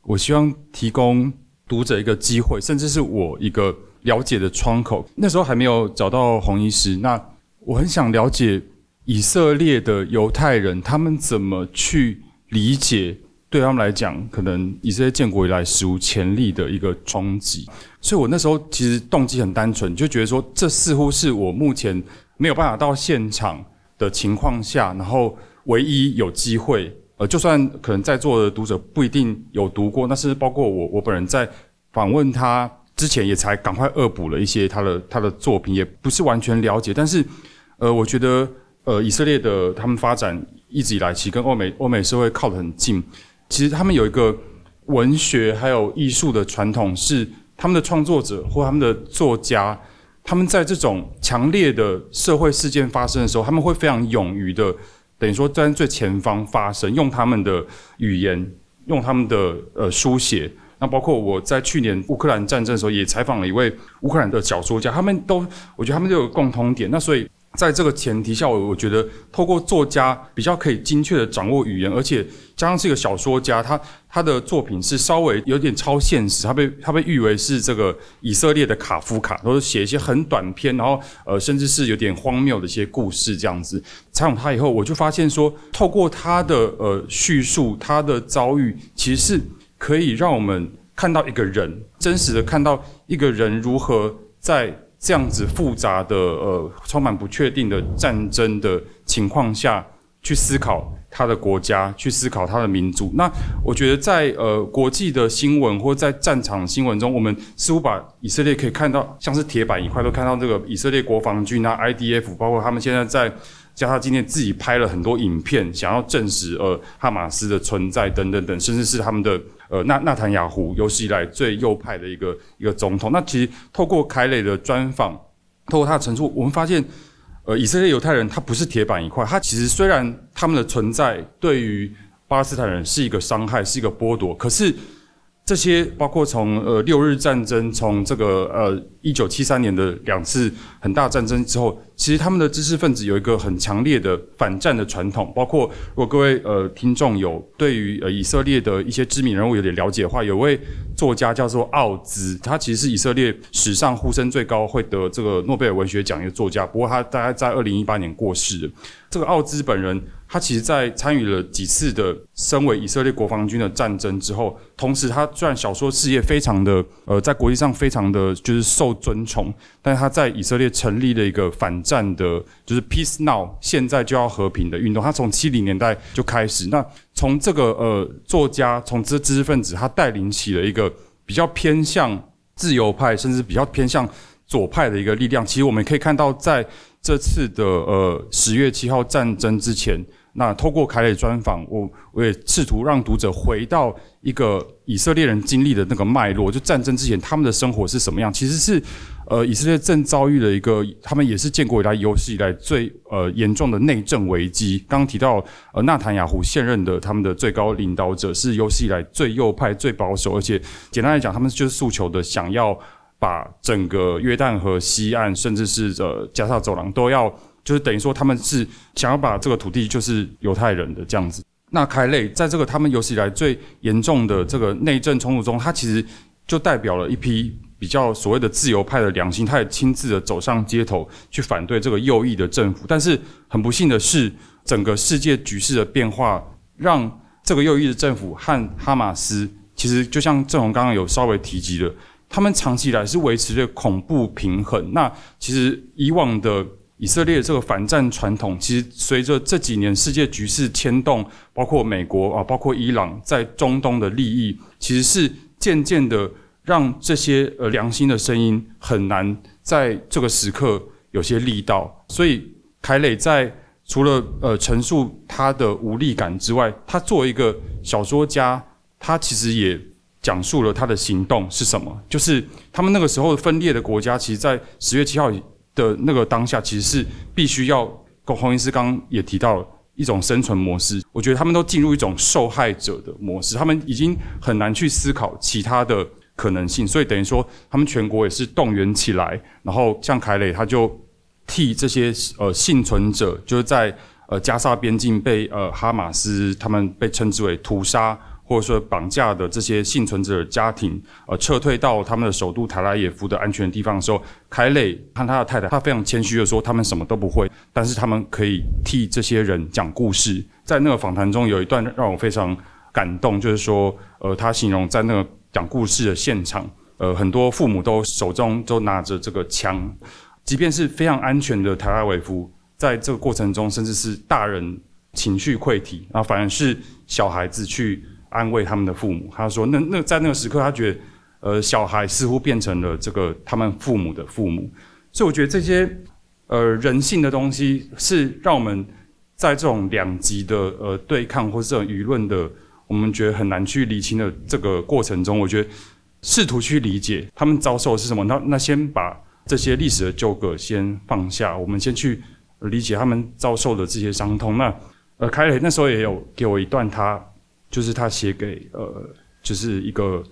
我希望提供读者一个机会，甚至是我一个了解的窗口。那时候还没有找到红医师，那我很想了解以色列的犹太人他们怎么去理解。对他们来讲，可能以色列建国以来史无前例的一个冲击，所以我那时候其实动机很单纯，就觉得说，这似乎是我目前没有办法到现场的情况下，然后唯一有机会，呃，就算可能在座的读者不一定有读过，但是包括我，我本人在访问他之前，也才赶快恶补了一些他的他的作品，也不是完全了解，但是，呃，我觉得，呃，以色列的他们发展一直以来，其实跟欧美欧美社会靠得很近。其实他们有一个文学还有艺术的传统，是他们的创作者或他们的作家，他们在这种强烈的社会事件发生的时候，他们会非常勇于的，等于说在最前方发生，用他们的语言，用他们的呃书写。那包括我在去年乌克兰战争的时候，也采访了一位乌克兰的小说家，他们都，我觉得他们都有共通点。那所以。在这个前提下，我我觉得透过作家比较可以精确地掌握语言，而且加上是一个小说家，他他的作品是稍微有点超现实，他被他被誉为是这个以色列的卡夫卡，都是写一些很短篇，然后呃甚至是有点荒谬的一些故事这样子。采访他以后，我就发现说，透过他的呃叙述，他的遭遇，其实是可以让我们看到一个人，真实的看到一个人如何在。这样子复杂的呃，充满不确定的战争的情况下去思考他的国家，去思考他的民族。那我觉得在呃国际的新闻或在战场新闻中，我们似乎把以色列可以看到像是铁板一块，都看到这个以色列国防军啊，IDF，包括他们现在在加沙今天自己拍了很多影片，想要证实呃哈马斯的存在等等等，甚至是他们的。呃，纳纳坦雅胡有史以来最右派的一个一个总统。那其实透过凯雷的专访，透过他的陈述，我们发现，呃，以色列犹太人他不是铁板一块，他其实虽然他们的存在对于巴勒斯坦人是一个伤害，是一个剥夺，可是。这些包括从呃六日战争，从这个呃一九七三年的两次很大战争之后，其实他们的知识分子有一个很强烈的反战的传统。包括如果各位呃听众有对于呃以色列的一些知名人物有点了解的话，有位作家叫做奥兹，他其实是以色列史上呼声最高会得这个诺贝尔文学奖的作家，不过他大概在二零一八年过世。这个奥兹本人。他其实，在参与了几次的身为以色列国防军的战争之后，同时他虽然小说事业非常的呃，在国际上非常的就是受尊崇，但是他在以色列成立了一个反战的，就是 Peace Now，现在就要和平的运动。他从七零年代就开始，那从这个呃作家，从这知识分子，他带领起了一个比较偏向自由派，甚至比较偏向左派的一个力量。其实我们可以看到，在这次的呃十月七号战争之前，那透过凯磊专访，我我也试图让读者回到一个以色列人经历的那个脉络，就战争之前他们的生活是什么样？其实是呃以色列正遭遇了一个，他们也是建国以来有史以来最呃严重的内政危机。刚提到呃纳坦雅胡现任的他们的最高领导者是有史以来最右派、最保守，而且简单来讲，他们就是诉求的想要。把整个约旦河西岸，甚至是呃加沙走廊，都要就是等于说，他们是想要把这个土地就是犹太人的这样子。那凯磊在这个他们有史以来最严重的这个内政冲突中，他其实就代表了一批比较所谓的自由派的良心，他也亲自的走上街头去反对这个右翼的政府。但是很不幸的是，整个世界局势的变化，让这个右翼的政府和哈马斯，其实就像正红刚刚有稍微提及的。他们长期以来是维持着恐怖平衡。那其实以往的以色列这个反战传统，其实随着这几年世界局势牵动，包括美国啊，包括伊朗在中东的利益，其实是渐渐的让这些呃良心的声音很难在这个时刻有些力道。所以凯磊在除了呃陈述他的无力感之外，他作为一个小说家，他其实也。讲述了他的行动是什么？就是他们那个时候分裂的国家，其实，在十月七号的那个当下，其实是必须要洪医师刚刚也提到一种生存模式，我觉得他们都进入一种受害者的模式，他们已经很难去思考其他的可能性，所以等于说他们全国也是动员起来，然后像凯磊他就替这些呃幸存者，就是在呃加沙边境被呃哈马斯他们被称之为屠杀。或者说绑架的这些幸存者家庭，呃，撤退到他们的首都塔拉耶夫的安全地方的时候，凯磊和他的太太，他非常谦虚的说，他们什么都不会，但是他们可以替这些人讲故事。在那个访谈中，有一段让我非常感动，就是说，呃，他形容在那个讲故事的现场，呃，很多父母都手中都拿着这个枪，即便是非常安全的塔拉维夫，在这个过程中，甚至是大人情绪溃堤，然后反而是小孩子去。安慰他们的父母，他说：“那那在那个时刻，他觉得，呃，小孩似乎变成了这个他们父母的父母。所以我觉得这些呃人性的东西，是让我们在这种两极的呃对抗或是这种舆论的，我们觉得很难去理清的这个过程中，我觉得试图去理解他们遭受的是什么。那那先把这些历史的纠葛先放下，我们先去理解他们遭受的这些伤痛。那呃，凯磊那时候也有给我一段他。”就是他写给呃，就是一个，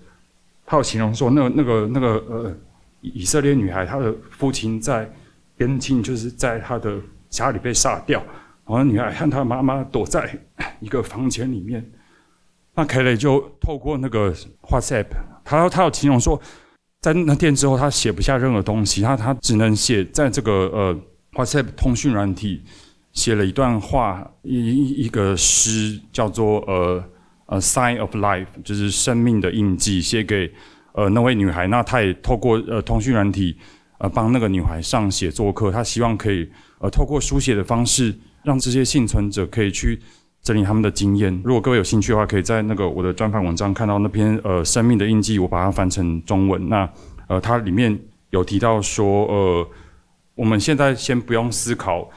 他有形容说，那那个那个呃，以色列女孩，她的父亲在边境，就是在她的家里被杀掉，然后女孩和她妈妈躲在一个房间里面。那凯雷就透过那个 WhatsApp，他他有形容说，在那天之后，他写不下任何东西，他他只能写在这个呃 WhatsApp 通讯软体写了一段话，一一一个诗，叫做呃。呃，sign of life 就是生命的印记，写给呃那位女孩。那他也透过呃通讯软体呃帮那个女孩上写作课。他希望可以呃透过书写的方式，让这些幸存者可以去整理他们的经验。如果各位有兴趣的话，可以在那个我的专访文章看到那篇呃生命的印记，我把它翻成中文。那呃它里面有提到说呃我们现在先不用思考。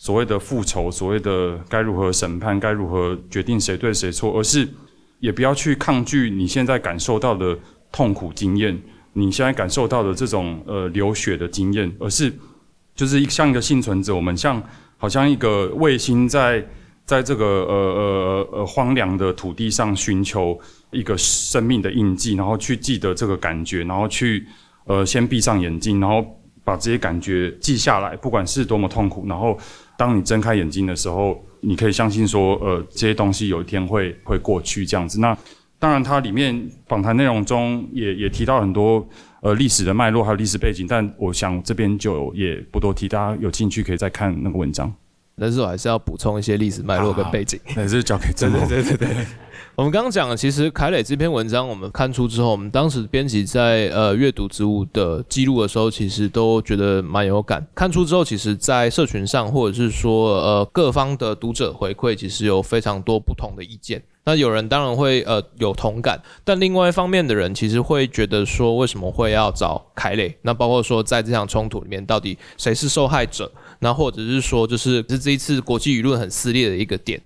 所谓的复仇，所谓的该如何审判，该如何决定谁对谁错，而是也不要去抗拒你现在感受到的痛苦经验，你现在感受到的这种呃流血的经验，而是就是像一个幸存者，我们像好像一个卫星在在这个呃呃呃荒凉的土地上寻求一个生命的印记，然后去记得这个感觉，然后去呃先闭上眼睛，然后。把这些感觉记下来，不管是多么痛苦，然后当你睁开眼睛的时候，你可以相信说，呃，这些东西有一天会会过去这样子。那当然，它里面访谈内容中也也提到很多呃历史的脉络还有历史背景，但我想这边就也不多提，大家有兴趣可以再看那个文章。但是我还是要补充一些历史脉络跟背景，还是交给真的。对对对对。我们刚刚讲的，其实凯磊这篇文章，我们看出之后，我们当时编辑在呃阅读植物的记录的时候，其实都觉得蛮有感。看出之后，其实，在社群上或者是说呃各方的读者回馈，其实有非常多不同的意见。那有人当然会呃有同感，但另外一方面的人其实会觉得说，为什么会要找凯磊？那包括说在这场冲突里面，到底谁是受害者？那或者是说，就是是这一次国际舆论很撕裂的一个点。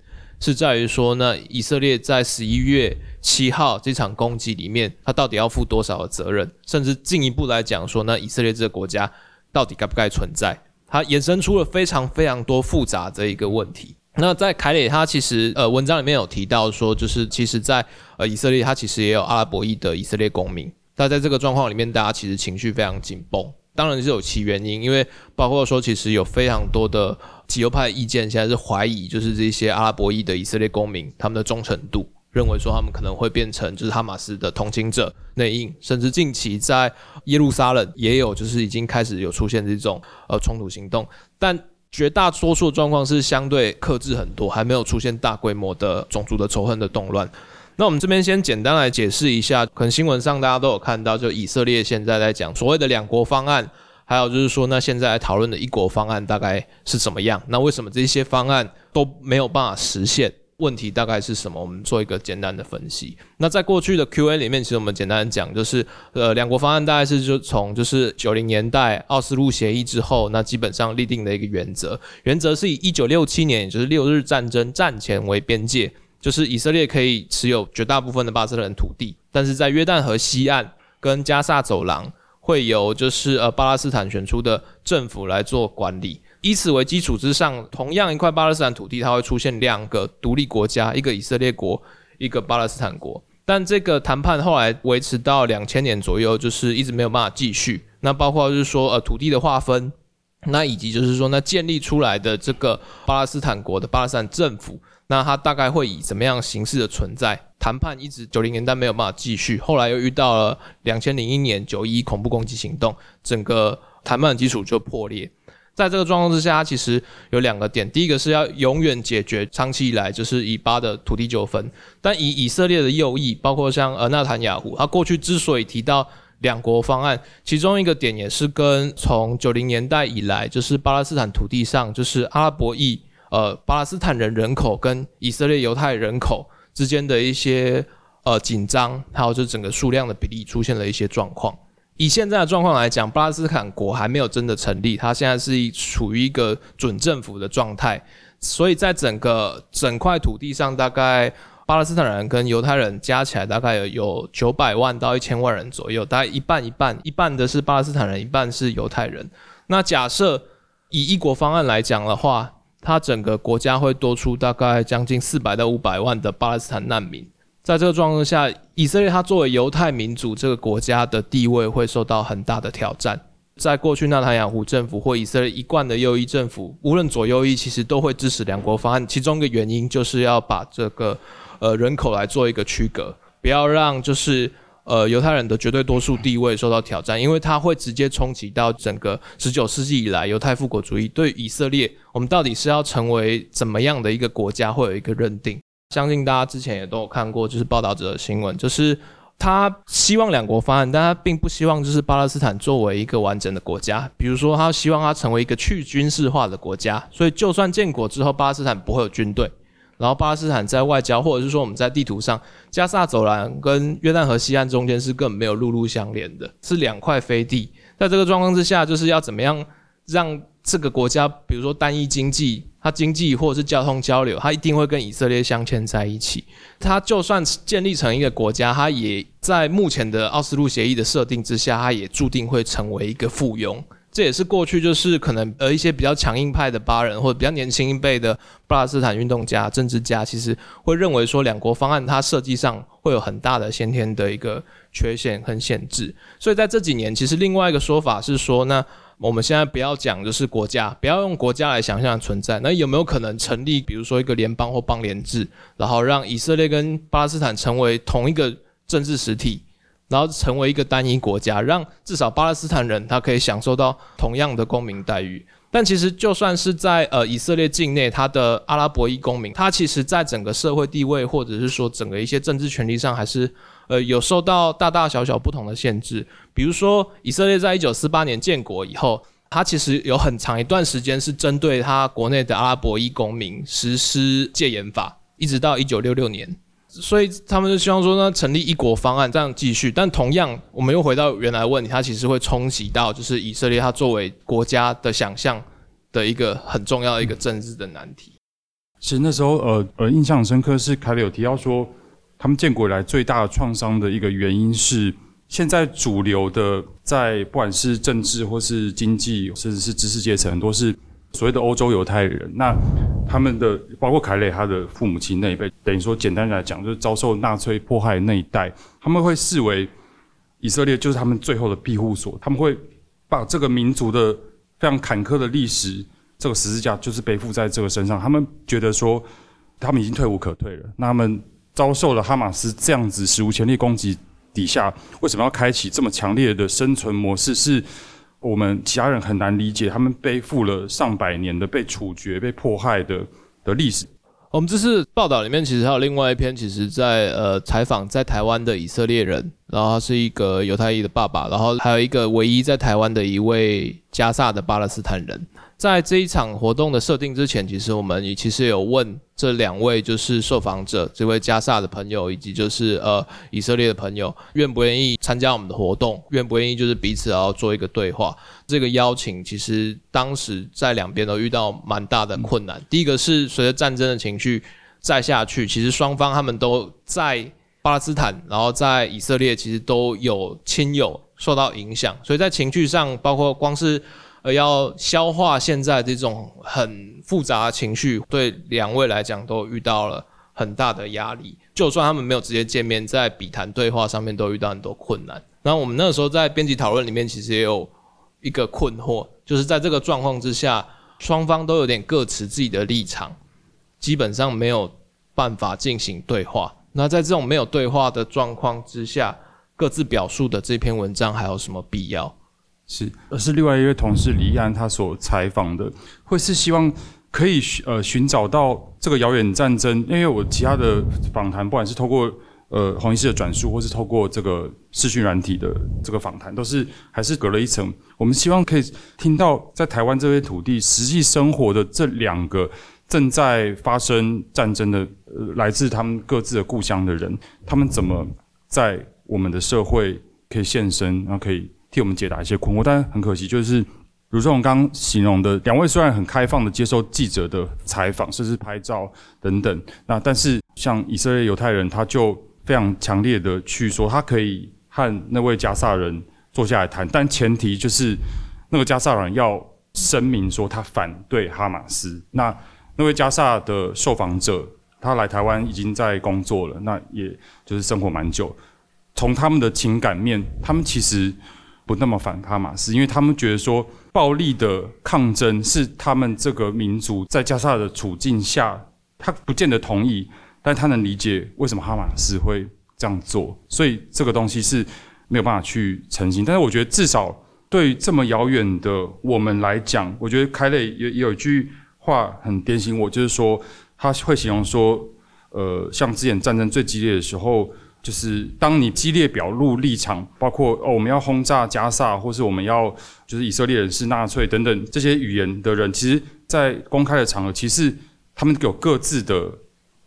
是在于说那，以色列在十一月七号这场攻击里面，他到底要负多少的责任？甚至进一步来讲说，那以色列这个国家到底该不该存在？它衍生出了非常非常多复杂的一个问题。那在凯里他其实呃文章里面有提到说，就是其实在呃以色列，他其实也有阿拉伯裔的以色列公民。那在这个状况里面，大家其实情绪非常紧绷。当然是有其原因，因为包括说，其实有非常多的极右派意见，现在是怀疑，就是这些阿拉伯裔的以色列公民他们的忠诚度，认为说他们可能会变成就是哈马斯的同情者内应，甚至近期在耶路撒冷也有就是已经开始有出现这种呃冲突行动，但绝大多数的状况是相对克制很多，还没有出现大规模的种族的仇恨的动乱。那我们这边先简单来解释一下，可能新闻上大家都有看到，就以色列现在在讲所谓的两国方案，还有就是说，那现在讨论的一国方案大概是怎么样？那为什么这些方案都没有办法实现？问题大概是什么？我们做一个简单的分析。那在过去的 Q&A 里面，其实我们简单讲，就是呃，两国方案大概是就从就是九零年代奥斯陆协议之后，那基本上立定的一个原则，原则是以一九六七年，也就是六日战争战前为边界。就是以色列可以持有绝大部分的巴勒斯坦土地，但是在约旦河西岸跟加萨走廊会由就是呃巴勒斯坦选出的政府来做管理。以此为基础之上，同样一块巴勒斯坦土地，它会出现两个独立国家，一个以色列国，一个巴勒斯坦国。但这个谈判后来维持到两千年左右，就是一直没有办法继续。那包括就是说，呃，土地的划分，那以及就是说，那建立出来的这个巴勒斯坦国的巴勒斯坦政府，那它大概会以怎么样形式的存在？谈判一直九零年代没有办法继续，后来又遇到了两千零一年九一恐怖攻击行动，整个谈判的基础就破裂。在这个状况之下，其实有两个点，第一个是要永远解决长期以来就是以巴的土地纠纷，但以以色列的右翼，包括像呃纳坦雅胡，他过去之所以提到两国方案，其中一个点也是跟从九零年代以来，就是巴勒斯坦土地上就是阿拉伯裔呃巴勒斯坦人人口跟以色列犹太人口之间的一些呃紧张，还有就整个数量的比例出现了一些状况。以现在的状况来讲，巴勒斯坦国还没有真的成立，它现在是处于一个准政府的状态，所以在整个整块土地上，大概巴勒斯坦人跟犹太人加起来大概有九百万到一千万人左右，大概一半一半，一半的是巴勒斯坦人，一半是犹太人。那假设以一国方案来讲的话，它整个国家会多出大概将近四百到五百万的巴勒斯坦难民。在这个状况下，以色列它作为犹太民族这个国家的地位会受到很大的挑战。在过去，纳坦雅胡政府或以色列一贯的右翼政府，无论左右翼，其实都会支持两国方案。其中一个原因就是要把这个呃人口来做一个区隔，不要让就是呃犹太人的绝对多数地位受到挑战，因为它会直接冲击到整个十九世纪以来犹太复国主义对以色列，我们到底是要成为怎么样的一个国家，会有一个认定。相信大家之前也都有看过，就是报道者的新闻，就是他希望两国方案，但他并不希望就是巴勒斯坦作为一个完整的国家。比如说，他希望它成为一个去军事化的国家，所以就算建国之后，巴勒斯坦不会有军队，然后巴勒斯坦在外交或者是说我们在地图上，加萨走廊跟约旦河西岸中间是根本没有陆路相连的，是两块飞地。在这个状况之下，就是要怎么样让这个国家，比如说单一经济。它经济或者是交通交流，它一定会跟以色列镶嵌在一起。它就算建立成一个国家，它也在目前的奥斯陆协议的设定之下，它也注定会成为一个附庸。这也是过去就是可能呃一些比较强硬派的巴人或者比较年轻一辈的巴勒斯坦运动家、政治家，其实会认为说两国方案它设计上会有很大的先天的一个缺陷和限制。所以在这几年，其实另外一个说法是说那。我们现在不要讲，就是国家，不要用国家来想象存在。那有没有可能成立，比如说一个联邦或邦联制，然后让以色列跟巴勒斯坦成为同一个政治实体，然后成为一个单一国家，让至少巴勒斯坦人他可以享受到同样的公民待遇？但其实就算是在呃以色列境内，他的阿拉伯裔公民，他其实在整个社会地位或者是说整个一些政治权利上，还是。呃，有受到大大小小不同的限制，比如说以色列在一九四八年建国以后，他其实有很长一段时间是针对他国内的阿拉伯裔公民实施戒严法，一直到一九六六年，所以他们就希望说呢，成立一国方案这样继续。但同样，我们又回到原来问题，它其实会冲击到就是以色列它作为国家的想象的一个很重要的一个政治的难题。其实那时候，呃呃，印象深刻是凯里有提到说。他们建国以来最大的创伤的一个原因是，现在主流的在不管是政治或是经济，甚至是知识阶层，很多是所谓的欧洲犹太人。那他们的包括凯雷他的父母亲那一辈，等于说简单来讲，就是遭受纳粹迫害那一代，他们会视为以色列就是他们最后的庇护所。他们会把这个民族的非常坎坷的历史，这个十字架就是背负在这个身上。他们觉得说，他们已经退无可退了。那他们。遭受了哈马斯这样子史无前例攻击底下，为什么要开启这么强烈的生存模式？是我们其他人很难理解。他们背负了上百年的被处决、被迫害的的历史。我们这次报道里面其实还有另外一篇，其实在呃采访在台湾的以色列人，然后他是一个犹太裔的爸爸，然后还有一个唯一在台湾的一位加萨的巴勒斯坦人。在这一场活动的设定之前，其实我们也其实有问这两位就是受访者，这位加萨的朋友以及就是呃以色列的朋友，愿不愿意参加我们的活动，愿不愿意就是彼此要做一个对话。这个邀请其实当时在两边都遇到蛮大的困难。第一个是随着战争的情绪再下去，其实双方他们都在巴勒斯坦，然后在以色列其实都有亲友受到影响，所以在情绪上，包括光是。而要消化现在这种很复杂的情绪，对两位来讲都遇到了很大的压力。就算他们没有直接见面，在笔谈对话上面都遇到很多困难。那我们那个时候在编辑讨论里面，其实也有一个困惑，就是在这个状况之下，双方都有点各持自己的立场，基本上没有办法进行对话。那在这种没有对话的状况之下，各自表述的这篇文章还有什么必要？是，而是另外一位同事李安他所采访的，会是希望可以呃寻找到这个遥远战争，因为我其他的访谈，不管是透过呃洪医师的转述，或是透过这个视讯软体的这个访谈，都是还是隔了一层。我们希望可以听到在台湾这片土地实际生活的这两个正在发生战争的，呃，来自他们各自的故乡的人，他们怎么在我们的社会可以现身，然后可以替我们解答一些困惑。但很可惜，就是，如同我刚刚形容的，两位虽然很开放的接受记者的采访，甚至拍照等等，那但是像以色列犹太人，他就非常强烈的去说，他可以和那位加萨人坐下来谈，但前提就是那个加萨人要声明说他反对哈马斯。那那位加萨的受访者，他来台湾已经在工作了，那也就是生活蛮久。从他们的情感面，他们其实不那么反哈马斯，因为他们觉得说暴力的抗争是他们这个民族在加沙的处境下，他不见得同意，但他能理解为什么哈马斯会这样做，所以这个东西是没有办法去澄清。但是我觉得至少对于这么遥远的我们来讲，我觉得开类也也有一句话很点醒我，就是说他会形容说，呃，像之前战争最激烈的时候。就是当你激烈表露立场，包括哦我们要轰炸加萨，或是我们要就是以色列人是纳粹等等这些语言的人，其实，在公开的场合，其实他们有各自的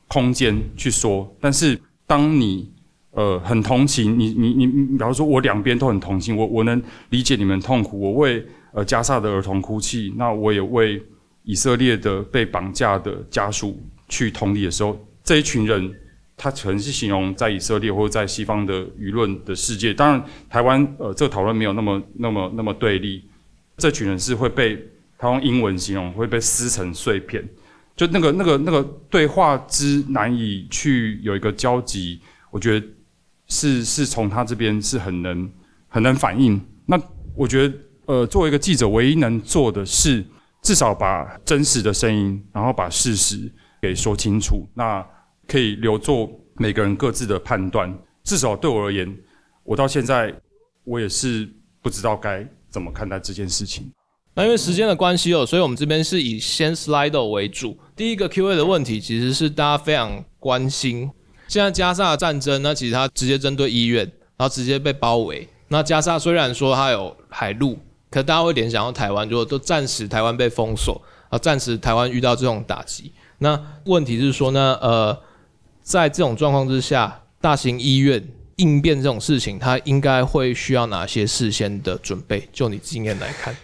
空间去说。但是当你呃很同情你你你，比方说我两边都很同情，我我能理解你们痛苦，我为呃加萨的儿童哭泣，那我也为以色列的被绑架的家属去同理的时候，这一群人。他可能是形容在以色列或者在西方的舆论的世界，当然台湾呃这个讨论没有那么那么那么对立，这群人是会被他用英文形容会被撕成碎片，就那个那个那个对话之难以去有一个交集，我觉得是是从他这边是很能很能反映。那我觉得呃作为一个记者，唯一能做的是至少把真实的声音，然后把事实给说清楚。那可以留作每个人各自的判断。至少对我而言，我到现在我也是不知道该怎么看待这件事情。那因为时间的关系哦，所以我们这边是以先 Slido 为主。第一个 Q&A 的问题其实是大家非常关心，现在加沙的战争，那其实它直接针对医院，然后直接被包围。那加沙虽然说它有海陆，可大家会联想到台湾，如果都暂时台湾被封锁，啊，暂时台湾遇到这种打击。那问题是说呢，呃。在这种状况之下，大型医院应变这种事情，它应该会需要哪些事先的准备？就你经验来看，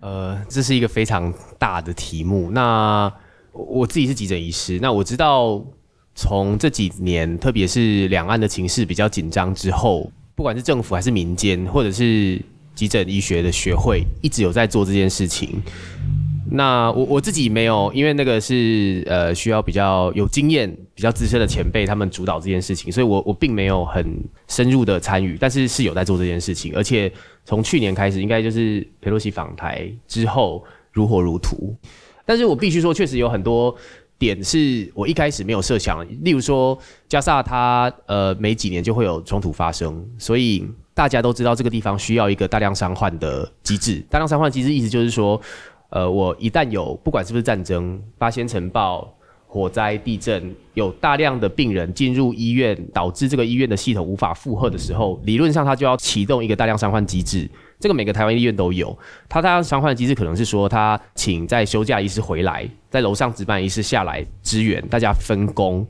呃，这是一个非常大的题目。那我自己是急诊医师，那我知道从这几年，特别是两岸的情势比较紧张之后，不管是政府还是民间，或者是急诊医学的学会，一直有在做这件事情。那我我自己没有，因为那个是呃需要比较有经验、比较资深的前辈他们主导这件事情，所以我我并没有很深入的参与，但是是有在做这件事情，而且从去年开始，应该就是佩洛西访台之后如火如荼。但是我必须说，确实有很多点是我一开始没有设想，例如说加萨它呃每几年就会有冲突发生，所以大家都知道这个地方需要一个大量伤患的机制。大量伤患机制意思就是说。呃，我一旦有不管是不是战争、八仙尘爆、火灾、地震，有大量的病人进入医院，导致这个医院的系统无法负荷的时候，理论上它就要启动一个大量伤患机制。这个每个台湾医院都有。它大量伤患的机制可能是说，他请在休假医师回来，在楼上值班医师下来支援，大家分工。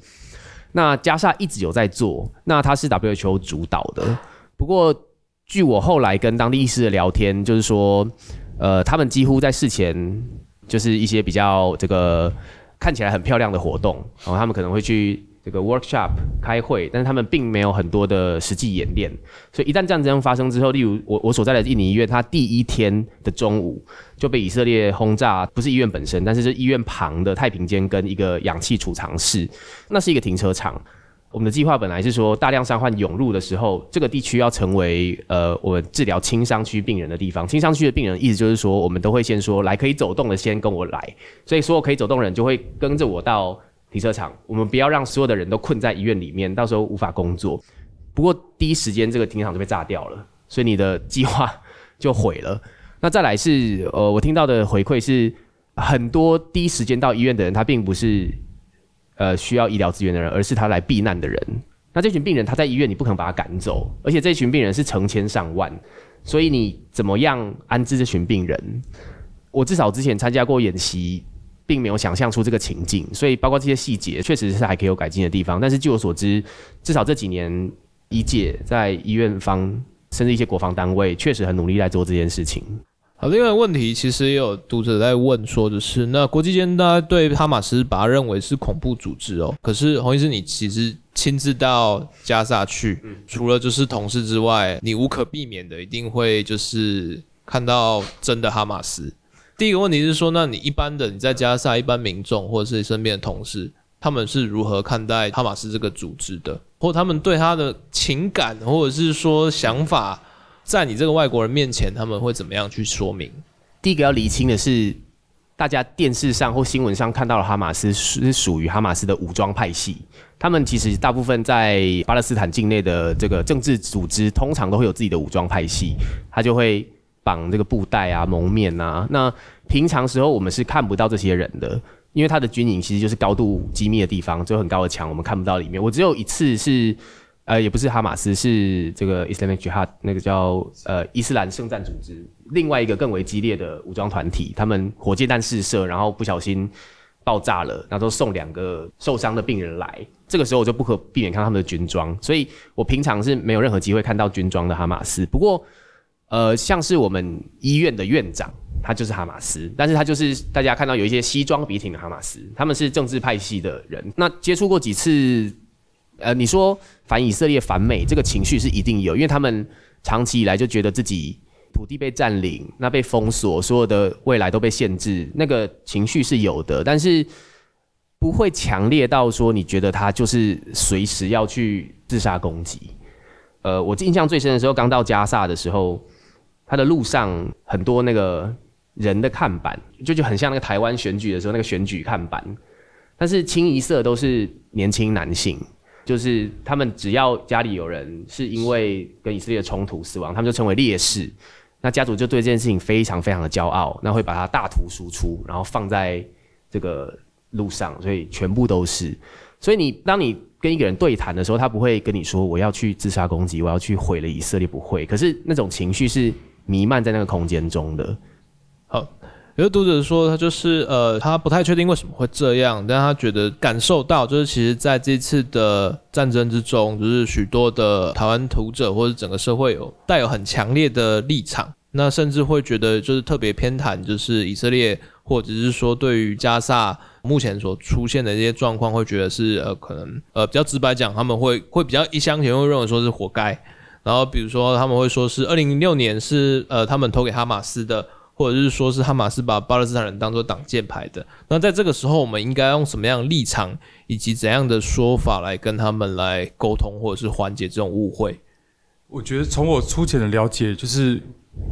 那加萨一直有在做，那它是 WHO 主导的。不过，据我后来跟当地医师的聊天，就是说。呃，他们几乎在事前就是一些比较这个看起来很漂亮的活动，然后他们可能会去这个 workshop 开会，但是他们并没有很多的实际演练。所以一旦战争发生之后，例如我我所在的印尼医院，它第一天的中午就被以色列轰炸，不是医院本身，但是是医院旁的太平间跟一个氧气储藏室，那是一个停车场。我们的计划本来是说，大量伤患涌入的时候，这个地区要成为呃我们治疗轻伤区病人的地方。轻伤区的病人意思就是说，我们都会先说，来可以走动的先跟我来，所以所有可以走动的人就会跟着我到。停车场，我们不要让所有的人都困在医院里面，到时候无法工作。不过第一时间这个停车场就被炸掉了，所以你的计划就毁了。那再来是，呃，我听到的回馈是，很多第一时间到医院的人，他并不是呃需要医疗资源的人，而是他来避难的人。那这群病人他在医院，你不可能把他赶走，而且这群病人是成千上万，所以你怎么样安置这群病人？我至少之前参加过演习。并没有想象出这个情境，所以包括这些细节，确实是还可以有改进的地方。但是据我所知，至少这几年，医界在医院方，甚至一些国防单位，确实很努力在做这件事情。好，另外问题，其实也有读者在问说的是，那国际间大家对哈马斯把它认为是恐怖组织哦，可是洪医师，你其实亲自到加萨去，除了就是同事之外，你无可避免的一定会就是看到真的哈马斯。第一个问题是说，那你一般的你在加萨一般民众或者是你身边的同事，他们是如何看待哈马斯这个组织的，或他们对他的情感或者是说想法，在你这个外国人面前，他们会怎么样去说明？第一个要厘清的是，大家电视上或新闻上看到的哈马斯是属于哈马斯的武装派系，他们其实大部分在巴勒斯坦境内的这个政治组织，通常都会有自己的武装派系，他就会。绑这个布袋啊，蒙面啊，那平常时候我们是看不到这些人的，因为他的军营其实就是高度机密的地方，就很高的墙，我们看不到里面。我只有一次是，呃，也不是哈马斯，是这个 Islamic Jihad 那个叫呃伊斯兰圣战组织，另外一个更为激烈的武装团体，他们火箭弹试射，然后不小心爆炸了，然后送两个受伤的病人来，这个时候我就不可避免看到他们的军装，所以我平常是没有任何机会看到军装的哈马斯。不过。呃，像是我们医院的院长，他就是哈马斯，但是他就是大家看到有一些西装笔挺的哈马斯，他们是政治派系的人。那接触过几次，呃，你说反以色列、反美这个情绪是一定有，因为他们长期以来就觉得自己土地被占领，那被封锁，所有的未来都被限制，那个情绪是有的，但是不会强烈到说你觉得他就是随时要去自杀攻击。呃，我印象最深的时候，刚到加萨的时候。他的路上很多那个人的看板，就就很像那个台湾选举的时候那个选举看板，但是清一色都是年轻男性，就是他们只要家里有人是因为跟以色列冲突死亡，他们就称为烈士。那家族就对这件事情非常非常的骄傲，那会把它大图输出，然后放在这个路上，所以全部都是。所以你当你跟一个人对谈的时候，他不会跟你说我要去自杀攻击，我要去毁了以色列，不会。可是那种情绪是。弥漫在那个空间中的。好，有读者说，他就是呃，他不太确定为什么会这样，但他觉得感受到，就是其实在这次的战争之中，就是许多的台湾读者或者整个社会有带有很强烈的立场，那甚至会觉得就是特别偏袒，就是以色列，或者是说对于加萨目前所出现的这些状况，会觉得是呃，可能呃比较直白讲，他们会会比较一厢情愿会认为说是活该。然后比如说他们会说是二零零六年是呃他们投给哈马斯的，或者是说是哈马斯把巴勒斯坦人当做挡箭牌的。那在这个时候，我们应该用什么样的立场以及怎样的说法来跟他们来沟通，或者是缓解这种误会？我觉得从我粗浅的了解，就是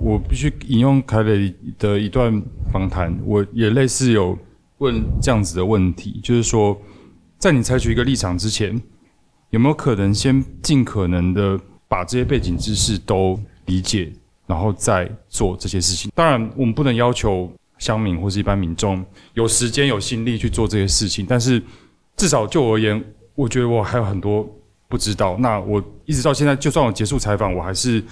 我必须引用凯磊的一段访谈，我也类似有问这样子的问题，就是说在你采取一个立场之前，有没有可能先尽可能的。把这些背景知识都理解，然后再做这些事情。当然，我们不能要求乡民或是一般民众有时间、有心力去做这些事情。但是，至少就我而言，我觉得我还有很多不知道。那我一直到现在，就算我结束采访，我还是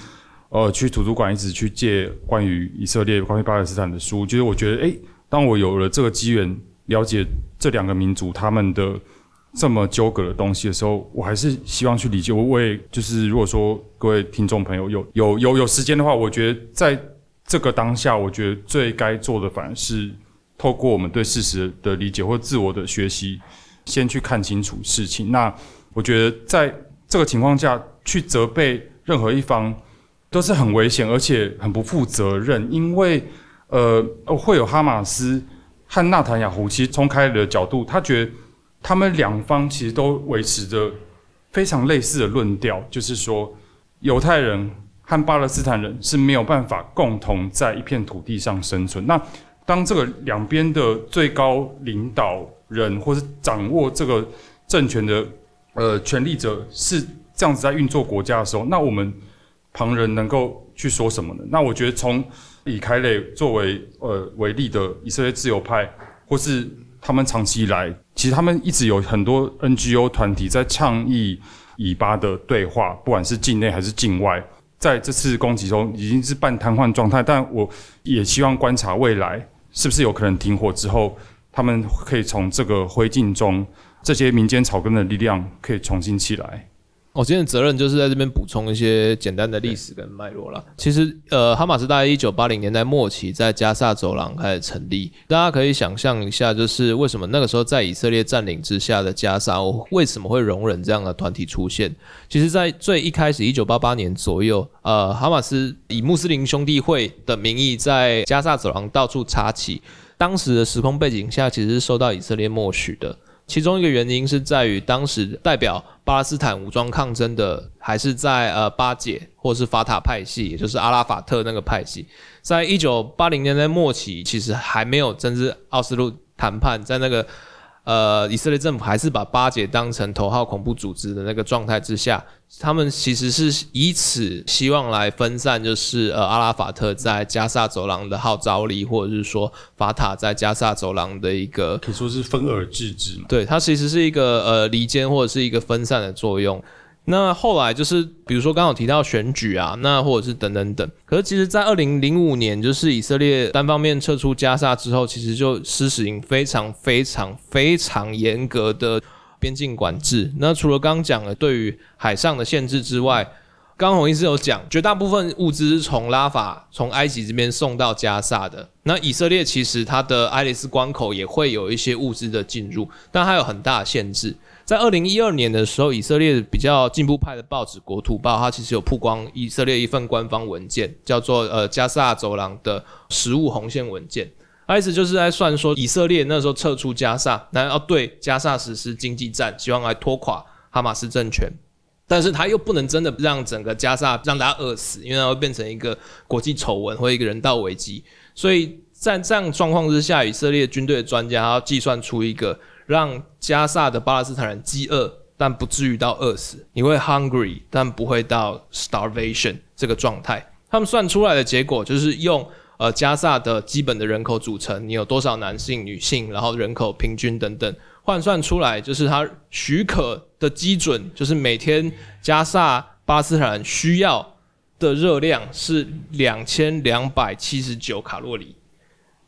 呃去图书馆一直去借关于以色列、关于巴勒斯坦的书。就是我觉得，诶，当我有了这个机缘，了解这两个民族他们的。这么纠葛的东西的时候，我还是希望去理解。我为就是，如果说各位听众朋友有有有有时间的话，我觉得在这个当下，我觉得最该做的反而是透过我们对事实的理解或自我的学习，先去看清楚事情。那我觉得在这个情况下去责备任何一方都是很危险，而且很不负责任，因为呃会有哈马斯和纳坦雅胡其实从开的角度，他觉得他们两方其实都维持着非常类似的论调，就是说犹太人和巴勒斯坦人是没有办法共同在一片土地上生存。那当这个两边的最高领导人或是掌握这个政权的呃权力者是这样子在运作国家的时候，那我们旁人能够去说什么呢？那我觉得从以凯雷作为呃为例的以色列自由派，或是他们长期以来，其实他们一直有很多 NGO 团体在倡议以巴的对话，不管是境内还是境外，在这次攻击中已经是半瘫痪状态。但我也希望观察未来是不是有可能停火之后，他们可以从这个灰烬中，这些民间草根的力量可以重新起来。我今天的责任就是在这边补充一些简单的历史跟脉络了。其实，呃，哈马斯大概一九八零年代末期在加萨走廊开始成立。大家可以想象一下，就是为什么那个时候在以色列占领之下的加萨，为什么会容忍这样的团体出现？其实，在最一开始一九八八年左右，呃，哈马斯以穆斯林兄弟会的名义在加萨走廊到处插旗。当时的时空背景下，其实是受到以色列默许的。其中一个原因是在于，当时代表巴勒斯坦武装抗争的还是在呃巴解或是法塔派系，也就是阿拉法特那个派系。在一九八零年代末期，其实还没有真正奥斯陆谈判，在那个。呃，以色列政府还是把巴解当成头号恐怖组织的那个状态之下，他们其实是以此希望来分散，就是呃阿拉法特在加萨走廊的号召力，或者是说法塔在加萨走廊的一个可以说是分而治之嘛。对，它其实是一个呃离间或者是一个分散的作用。那后来就是，比如说刚好提到选举啊，那或者是等等等。可是其实，在二零零五年，就是以色列单方面撤出加沙之后，其实就施行非常非常非常严格的边境管制。那除了刚刚讲的对于海上的限制之外，刚刚洪医师有讲，绝大部分物资是从拉法、从埃及这边送到加萨的。那以色列其实它的埃里斯关口也会有一些物资的进入，但它有很大的限制。在二零一二年的时候，以色列比较进步派的报纸《国土报》它其实有曝光以色列一份官方文件，叫做呃加萨走廊的食物红线文件，意思就是在算说以色列那时候撤出加萨，然后要对加萨实施经济战，希望来拖垮哈马斯政权，但是他又不能真的让整个加萨让大家饿死，因为它会变成一个国际丑闻或一个人道危机，所以在这样状况之下，以色列军队的专家要计算出一个。让加萨的巴勒斯坦人饥饿，但不至于到饿死。你会 hungry，但不会到 starvation 这个状态。他们算出来的结果就是用呃加萨的基本的人口组成，你有多少男性、女性，然后人口平均等等，换算出来就是它许可的基准，就是每天加萨巴勒斯坦人需要的热量是两千两百七十九卡路里。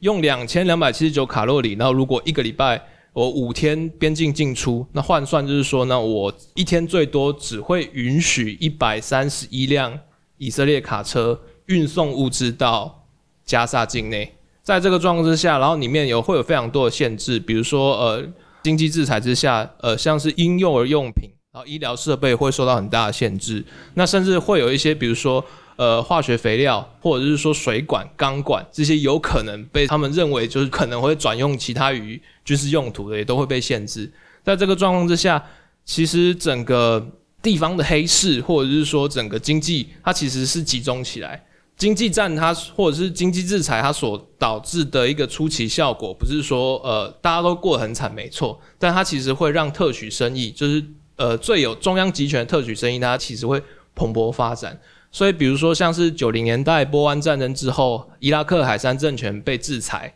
用两千两百七十九卡路里，然后如果一个礼拜。我五天边境进出，那换算就是说呢，我一天最多只会允许一百三十一辆以色列卡车运送物资到加沙境内。在这个状况之下，然后里面有会有非常多的限制，比如说呃经济制裁之下，呃像是婴幼儿用品，然后医疗设备会受到很大的限制。那甚至会有一些，比如说。呃，化学肥料或者是说水管、钢管这些有可能被他们认为就是可能会转用其他于军事用途的，也都会被限制。在这个状况之下，其实整个地方的黑市或者是说整个经济，它其实是集中起来。经济战它或者是经济制裁它所导致的一个初期效果，不是说呃大家都过得很惨，没错，但它其实会让特许生意，就是呃最有中央集权的特许生意，它其实会蓬勃发展。所以，比如说，像是九零年代波湾战争之后，伊拉克海山政权被制裁，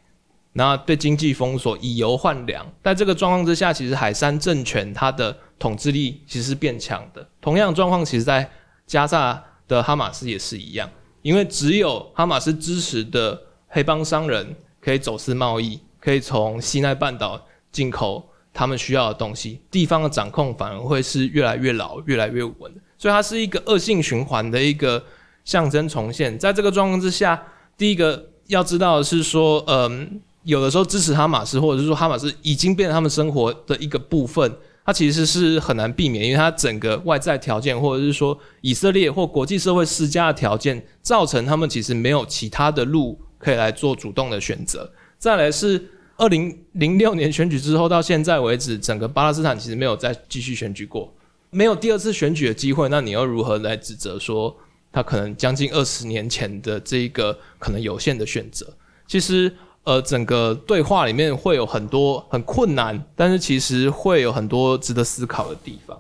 然后被经济封锁，以油换粮。在这个状况之下，其实海山政权它的统治力其实是变强的。同样状况，其实在加萨的哈马斯也是一样，因为只有哈马斯支持的黑帮商人可以走私贸易，可以从西奈半岛进口他们需要的东西，地方的掌控反而会是越来越牢，越来越稳。所以它是一个恶性循环的一个象征重现。在这个状况之下，第一个要知道的是说，嗯，有的时候支持哈马斯，或者是说哈马斯已经变成他们生活的一个部分，它其实是很难避免，因为它整个外在条件，或者是说以色列或国际社会施加的条件，造成他们其实没有其他的路可以来做主动的选择。再来是二零零六年选举之后到现在为止，整个巴勒斯坦其实没有再继续选举过，没有第二次选举的机会，那你要如何来指责说他可能将近二十年前的这一个可能有限的选择？其实。呃，整个对话里面会有很多很困难，但是其实会有很多值得思考的地方。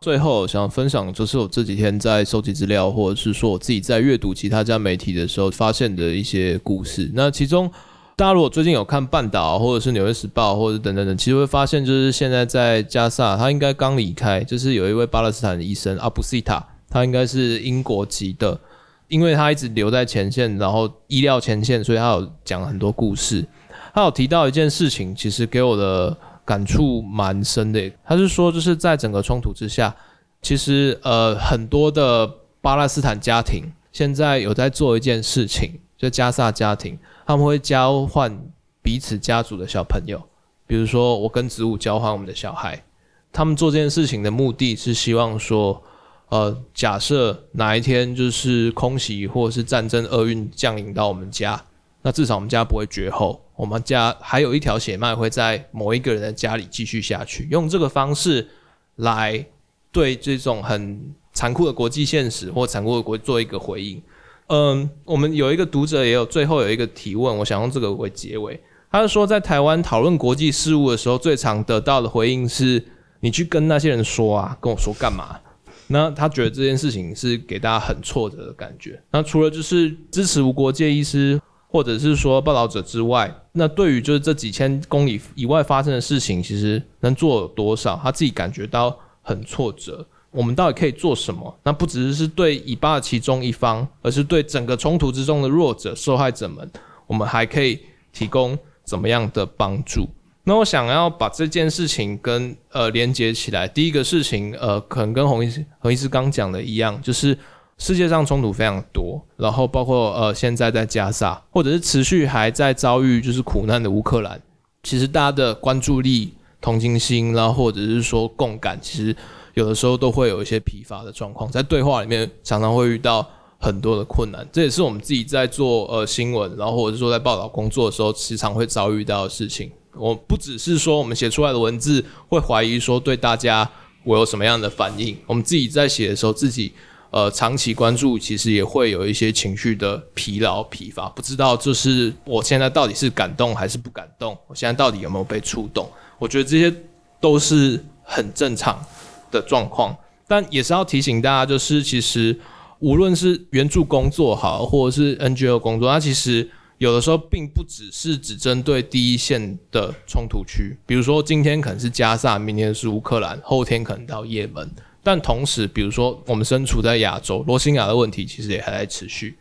最后想分享就是我这几天在收集资料，或者是说我自己在阅读其他家媒体的时候发现的一些故事。那其中，大家如果最近有看半岛，或者是纽约时报，或者等等等，其实会发现就是现在在加萨，他应该刚离开，就是有一位巴勒斯坦医生阿布西塔，他应该是英国籍的。因为他一直留在前线，然后医疗前线，所以他有讲很多故事。他有提到一件事情，其实给我的感触蛮深的。他是说，就是在整个冲突之下，其实呃很多的巴勒斯坦家庭现在有在做一件事情，就加萨家庭，他们会交换彼此家族的小朋友，比如说我跟子午交换我们的小孩。他们做这件事情的目的是希望说。呃，假设哪一天就是空袭或者是战争厄运降临到我们家，那至少我们家不会绝后，我们家还有一条血脉会在某一个人的家里继续下去，用这个方式来对这种很残酷的国际现实或残酷的国做一个回应。嗯，我们有一个读者也有最后有一个提问，我想用这个为结尾。他是说，在台湾讨论国际事务的时候，最常得到的回应是：你去跟那些人说啊，跟我说干嘛？那他觉得这件事情是给大家很挫折的感觉。那除了就是支持无国界医师，或者是说报道者之外，那对于就是这几千公里以外发生的事情，其实能做多少？他自己感觉到很挫折。我们到底可以做什么？那不只是对以巴的其中一方，而是对整个冲突之中的弱者、受害者们，我们还可以提供怎么样的帮助？那我想要把这件事情跟呃连接起来。第一个事情，呃，可能跟洪医师洪医师刚讲的一样，就是世界上冲突非常多，然后包括呃现在在加萨，或者是持续还在遭遇就是苦难的乌克兰，其实大家的关注力、同情心，然后或者是说共感，其实有的时候都会有一些疲乏的状况，在对话里面常常会遇到很多的困难，这也是我们自己在做呃新闻，然后或者是说在报道工作的时候，时常会遭遇到的事情。我不只是说我们写出来的文字会怀疑说对大家我有什么样的反应，我们自己在写的时候，自己呃长期关注，其实也会有一些情绪的疲劳疲乏，不知道就是我现在到底是感动还是不感动，我现在到底有没有被触动？我觉得这些都是很正常的状况，但也是要提醒大家，就是其实无论是援助工作好，或者是 NGO 工作，它其实。有的时候并不只是只针对第一线的冲突区，比如说今天可能是加萨，明天是乌克兰，后天可能到也门。但同时，比如说我们身处在亚洲，罗兴亚的问题其实也还在持续，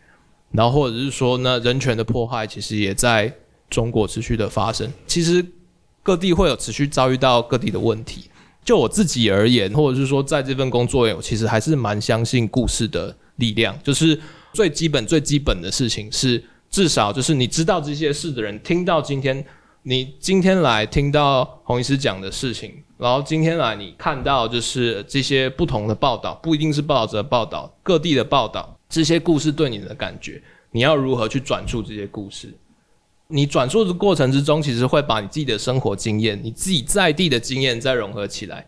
然后或者是说呢，人权的迫害其实也在中国持续的发生。其实各地会有持续遭遇到各地的问题。就我自己而言，或者是说在这份工作里，我其实还是蛮相信故事的力量。就是最基本、最基本的事情是。至少就是你知道这些事的人，听到今天你今天来听到洪医师讲的事情，然后今天来你看到就是这些不同的报道，不一定是报道者的报道，各地的报道，这些故事对你的感觉，你要如何去转述这些故事？你转述的过程之中，其实会把你自己的生活经验，你自己在地的经验再融合起来，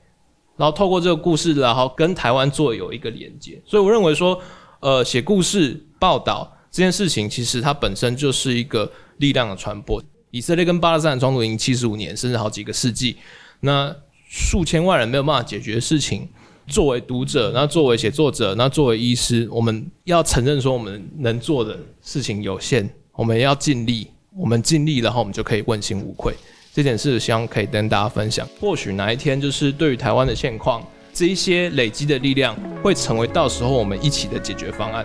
然后透过这个故事，然后跟台湾做有一个连接。所以我认为说，呃，写故事报道。这件事情其实它本身就是一个力量的传播。以色列跟巴勒斯坦冲突已经七十五年，甚至好几个世纪，那数千万人没有办法解决的事情，作为读者，那作为写作者，那作为医师，我们要承认说我们能做的事情有限，我们要尽力，我们尽力，然后我们就可以问心无愧。这件事希望可以跟大家分享。或许哪一天，就是对于台湾的现况，这一些累积的力量，会成为到时候我们一起的解决方案。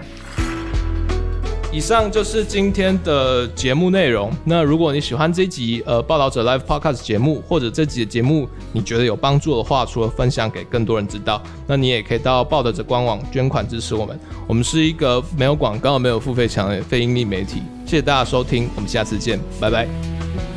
以上就是今天的节目内容。那如果你喜欢这集呃报道者 Live Podcast 节目，或者这集的节目你觉得有帮助的话，除了分享给更多人知道，那你也可以到报道者官网捐款支持我们。我们是一个没有广告、没有付费墙的非盈利媒体。谢谢大家收听，我们下次见，拜拜。